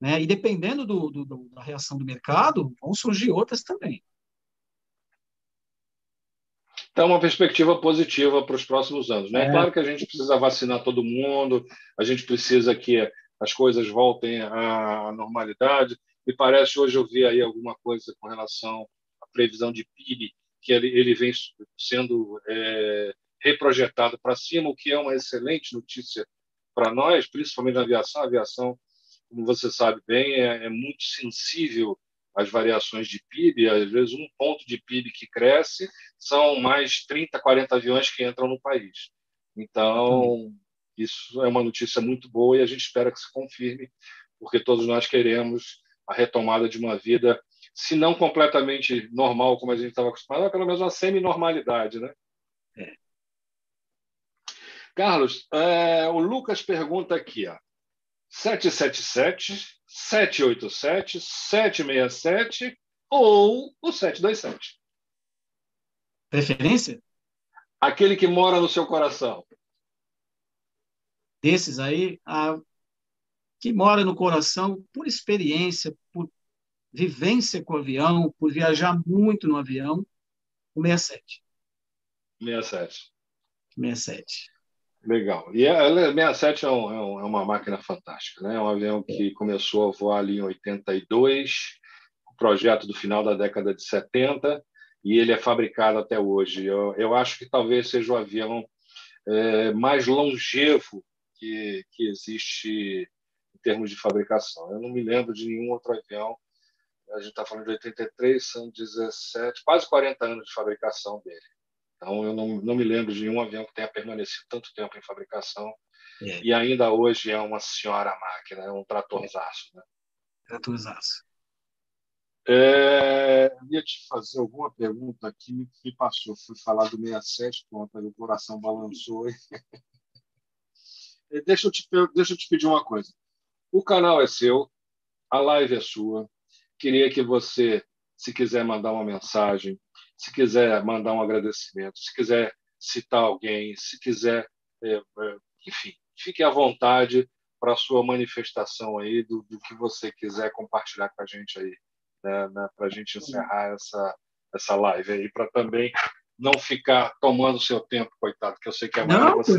Né? E dependendo do, do, do, da reação do mercado, vão surgir outras também. Então, uma perspectiva positiva para os próximos anos. Né? É. Claro que a gente precisa vacinar todo mundo, a gente precisa que as coisas voltem à normalidade. Me parece, hoje eu vi aí alguma coisa com relação à previsão de PIB, que ele, ele vem sendo é, reprojetado para cima, o que é uma excelente notícia para nós, principalmente na aviação. A aviação, como você sabe bem, é, é muito sensível as variações de PIB, às vezes um ponto de PIB que cresce são mais 30, 40 aviões que entram no país. Então, isso é uma notícia muito boa e a gente espera que se confirme, porque todos nós queremos a retomada de uma vida, se não completamente normal, como a gente estava acostumado, mas pelo menos uma semi-normalidade, né? É. Carlos, é, o Lucas pergunta aqui, ó, 777 787, 767 ou o 727. Preferência? Aquele que mora no seu coração. Desses aí, a, que mora no coração por experiência, por vivência com o avião, por viajar muito no avião, o 67. 67. 67. Legal. E a 67 é, um, é, um, é, uma máquina fantástica, né? É um avião que começou a voar ali em 82, o projeto do final da década de 70, e ele é fabricado até hoje. Eu, eu acho que talvez seja o avião é, mais longevo que, que existe em termos de fabricação. Eu não me lembro de nenhum outro avião. A gente está falando de 83, são 17, quase 40 anos de fabricação dele. Então, eu não, não me lembro de nenhum avião que tenha permanecido tanto tempo em fabricação. É. E ainda hoje é uma senhora máquina, é um tratorzaço. Né? Tratorzaço. É, eu ia te fazer alguma pergunta aqui, me passou. Fui falar do 67, pronto, aí o coração balançou. deixa, eu te, deixa eu te pedir uma coisa. O canal é seu, a live é sua. Queria que você, se quiser mandar uma mensagem, se quiser mandar um agradecimento, se quiser citar alguém, se quiser, é, é, enfim, fique à vontade para a sua manifestação aí do, do, que você quiser compartilhar com a gente aí, né, né, para a gente encerrar essa, essa live aí, para também não ficar tomando seu tempo, coitado, que eu sei que amanhã não, você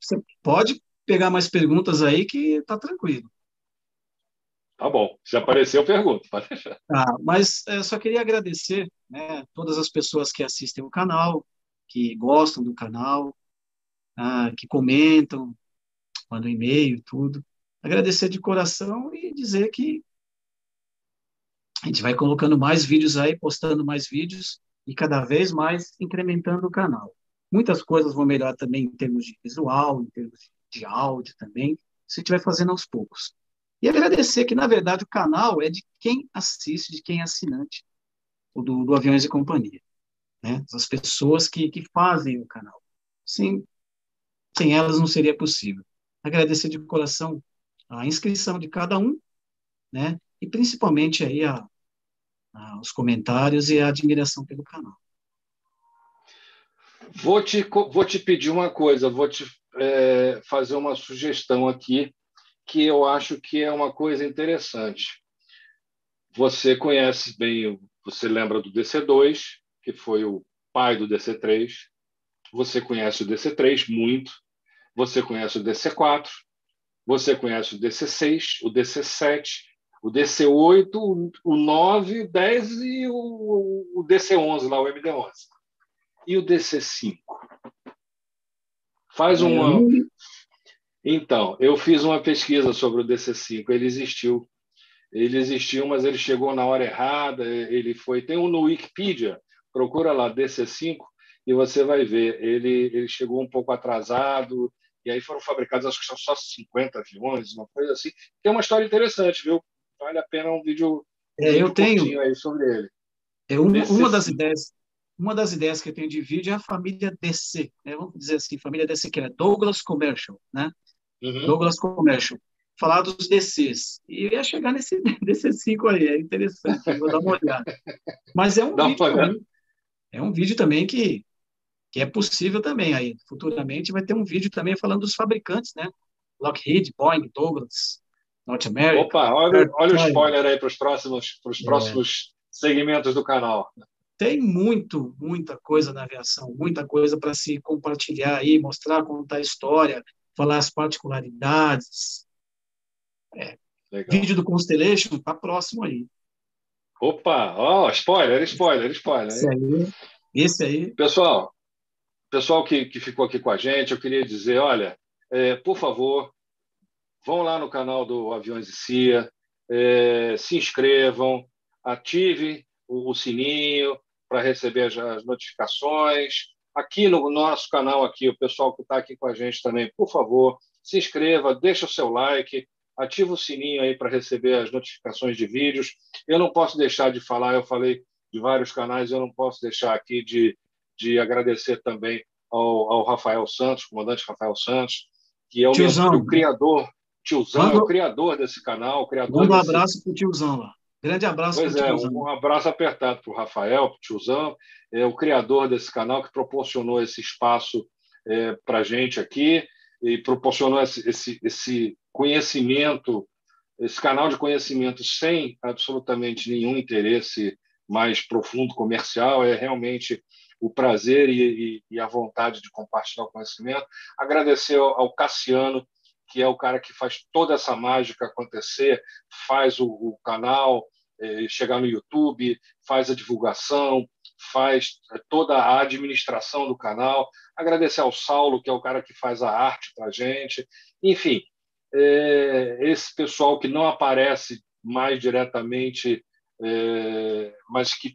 Você pode pegar mais perguntas aí que tá tranquilo. Tá bom. Se aparecer, eu pergunto. Pode deixar. Tá, mas eu só queria agradecer né, todas as pessoas que assistem o canal, que gostam do canal, ah, que comentam, mandam e-mail, tudo. Agradecer de coração e dizer que a gente vai colocando mais vídeos aí, postando mais vídeos e cada vez mais incrementando o canal. Muitas coisas vão melhorar também em termos de visual, em termos de áudio também, se estiver fazendo aos poucos. E agradecer que, na verdade, o canal é de quem assiste, de quem é assinante do, do Aviões e Companhia. Né? As pessoas que, que fazem o canal. Sem, sem elas não seria possível. Agradecer de coração a inscrição de cada um, né? e principalmente aí a, a, os comentários e a admiração pelo canal. Vou te, vou te pedir uma coisa, vou te é, fazer uma sugestão aqui que eu acho que é uma coisa interessante. Você conhece bem, você lembra do DC2, que foi o pai do DC3. Você conhece o DC3 muito. Você conhece o DC4. Você conhece o DC6, o DC7, o DC8, o 9, o 10 e o, DC11, lá, o MD11. E o DC5? Faz uma, então, eu fiz uma pesquisa sobre o DC5. Ele existiu. Ele existiu, mas ele chegou na hora errada. Ele foi. Tem um no Wikipedia. Procura lá DC5 e você vai ver. Ele, ele chegou um pouco atrasado. E aí foram fabricados, acho que são só 50 aviões, uma coisa assim. Tem uma história interessante, viu? Vale a pena um vídeo. É, eu tenho aí sobre ele. É uma, uma das ideias uma das ideias que eu tenho de vídeo é a família DC, né? vamos dizer assim, família DC, que é Douglas Commercial, né? Uhum. Douglas Commercial, falar dos DCs. E eu ia chegar nesse DC5 aí, é interessante, vou dar uma olhada. Mas é um Dá vídeo também, é um vídeo também que, que é possível também aí. Futuramente vai ter um vídeo também falando dos fabricantes, né? Lockheed, Boeing, Douglas, North America. Opa, olha, olha o spoiler aí para os próximos, pros próximos é. segmentos do canal. Tem muito, muita coisa na aviação, muita coisa para se compartilhar aí, mostrar, contar a história, falar as particularidades. É. Vídeo do Constellation está próximo aí. Opa, ó, oh, spoiler, spoiler, spoiler. Esse aí, esse aí. Pessoal, pessoal que, que ficou aqui com a gente, eu queria dizer, olha, é, por favor, vão lá no canal do Aviões e CIA, é, se inscrevam, ative o, o sininho para receber as, as notificações, aqui no nosso canal, aqui, o pessoal que está aqui com a gente também, por favor, se inscreva, deixa o seu like, ativa o sininho aí para receber as notificações de vídeos. Eu não posso deixar de falar, eu falei de vários canais, eu não posso deixar aqui de, de agradecer também ao, ao Rafael Santos, comandante Rafael Santos, que é o, meu, o criador, tiozão, Manda, é o criador desse canal. Criador manda um abraço para o tiozão lá. Grande abraço pois é, um abraço apertado para o Rafael, para o tiozão, é o criador desse canal que proporcionou esse espaço é, para a gente aqui e proporcionou esse, esse, esse conhecimento, esse canal de conhecimento sem absolutamente nenhum interesse mais profundo comercial. É realmente o prazer e, e, e a vontade de compartilhar o conhecimento. Agradecer ao, ao Cassiano, que é o cara que faz toda essa mágica acontecer, faz o, o canal é, chegar no YouTube, faz a divulgação, faz toda a administração do canal. Agradecer ao Saulo, que é o cara que faz a arte para a gente. Enfim, é, esse pessoal que não aparece mais diretamente, é, mas que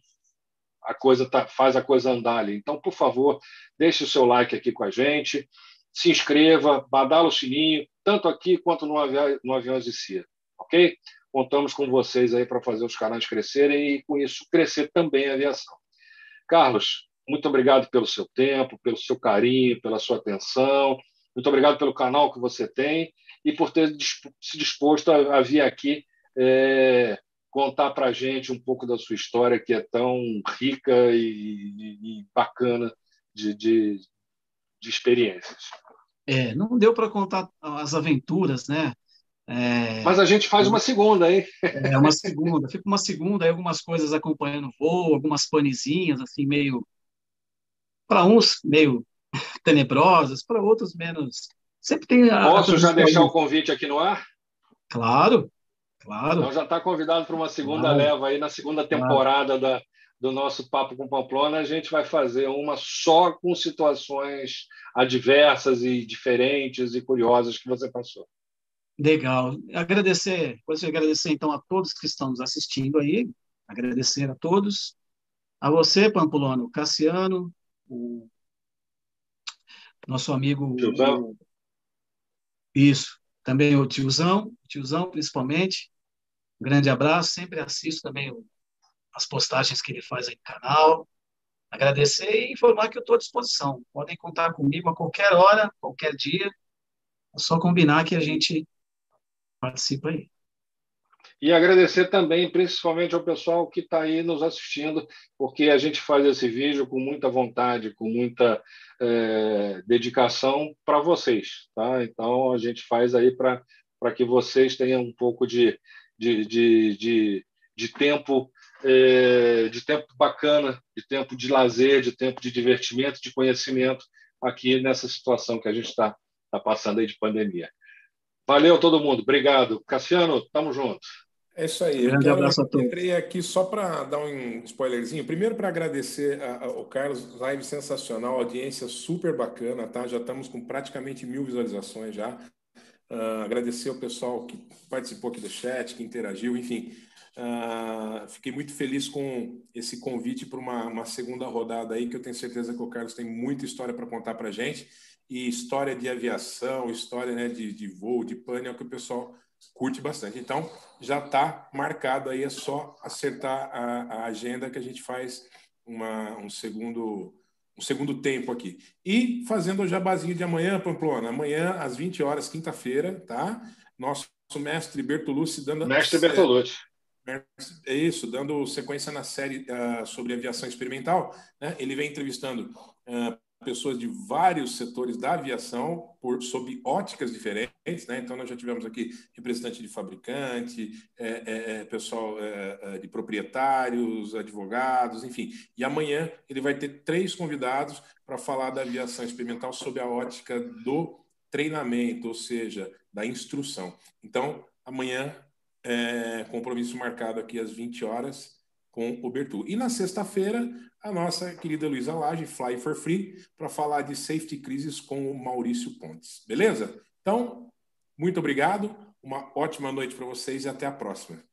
a coisa tá, faz a coisa andar ali. Então, por favor, deixe o seu like aqui com a gente, se inscreva, badala o sininho, tanto aqui quanto no, avi no Aviões de Cia, ok? Contamos com vocês aí para fazer os canais crescerem e, com isso, crescer também a aviação. Carlos, muito obrigado pelo seu tempo, pelo seu carinho, pela sua atenção. Muito obrigado pelo canal que você tem e por ter se disposto a, vir aqui é, contar para a gente um pouco da sua história, que é tão rica e, e bacana de, de, de, experiências. É, não deu para contar as aventuras, né? É, Mas a gente faz uma segunda, hein? É, uma segunda. Fica uma segunda, aí algumas coisas acompanhando o voo, algumas panezinhas, assim, meio. Para uns, meio tenebrosas, para outros, menos. Sempre tem. A, Posso a já deixar o convite aqui no ar? Claro. Claro. Então já está convidado para uma segunda claro. leva aí, na segunda temporada claro. da, do nosso Papo com Pamplona, a gente vai fazer uma só com situações adversas e diferentes e curiosas que você passou. Legal. Agradecer, posso agradecer então a todos que estão nos assistindo aí, agradecer a todos, a você, Pamplona, o Cassiano, o nosso amigo. Tiozão. Isso, também o tiozão, o tiozão principalmente, um grande abraço, sempre assisto também as postagens que ele faz aí no canal. Agradecer e informar que eu estou à disposição. Podem contar comigo a qualquer hora, qualquer dia. É só combinar que a gente participa aí. E agradecer também, principalmente ao pessoal que está aí nos assistindo, porque a gente faz esse vídeo com muita vontade, com muita é, dedicação para vocês. Tá? Então, a gente faz aí para que vocês tenham um pouco de, de, de, de, de tempo é, de tempo bacana, de tempo de lazer, de tempo de divertimento, de conhecimento aqui nessa situação que a gente está tá passando aí de pandemia. Valeu todo mundo, obrigado. Cassiano, tamo junto. É isso aí. Grande eu, abraço a todos. entrei aqui só para dar um spoilerzinho. Primeiro para agradecer ao Carlos, live sensacional, audiência super bacana, tá? Já estamos com praticamente mil visualizações já. Uh, agradecer ao pessoal que participou aqui do chat, que interagiu, enfim. Uh, fiquei muito feliz com esse convite para uma, uma, segunda rodada aí, que eu tenho certeza que o Carlos tem muita história para contar para gente. E história de aviação, história né, de, de voo, de pane, é o que o pessoal curte bastante. Então, já está marcado aí, é só acertar a, a agenda que a gente faz uma, um segundo um segundo tempo aqui. E fazendo o jabazinho de amanhã, Pamplona. Amanhã, às 20 horas, quinta-feira, tá? Nosso mestre Bertolucci dando. Mestre Bertolucci. É isso, dando sequência na série uh, sobre aviação experimental. Né? Ele vem entrevistando uh, pessoas de vários setores da aviação por sob óticas diferentes, né? Então nós já tivemos aqui representante de fabricante, é, é, é pessoal é, é, de proprietários, advogados, enfim. E amanhã ele vai ter três convidados para falar da aviação experimental sob a ótica do treinamento, ou seja, da instrução. Então amanhã é, compromisso marcado aqui às 20 horas com o Bertu. E na sexta-feira, a nossa querida Luísa Lage, Fly for Free, para falar de Safety Crisis com o Maurício Pontes. Beleza? Então, muito obrigado, uma ótima noite para vocês e até a próxima.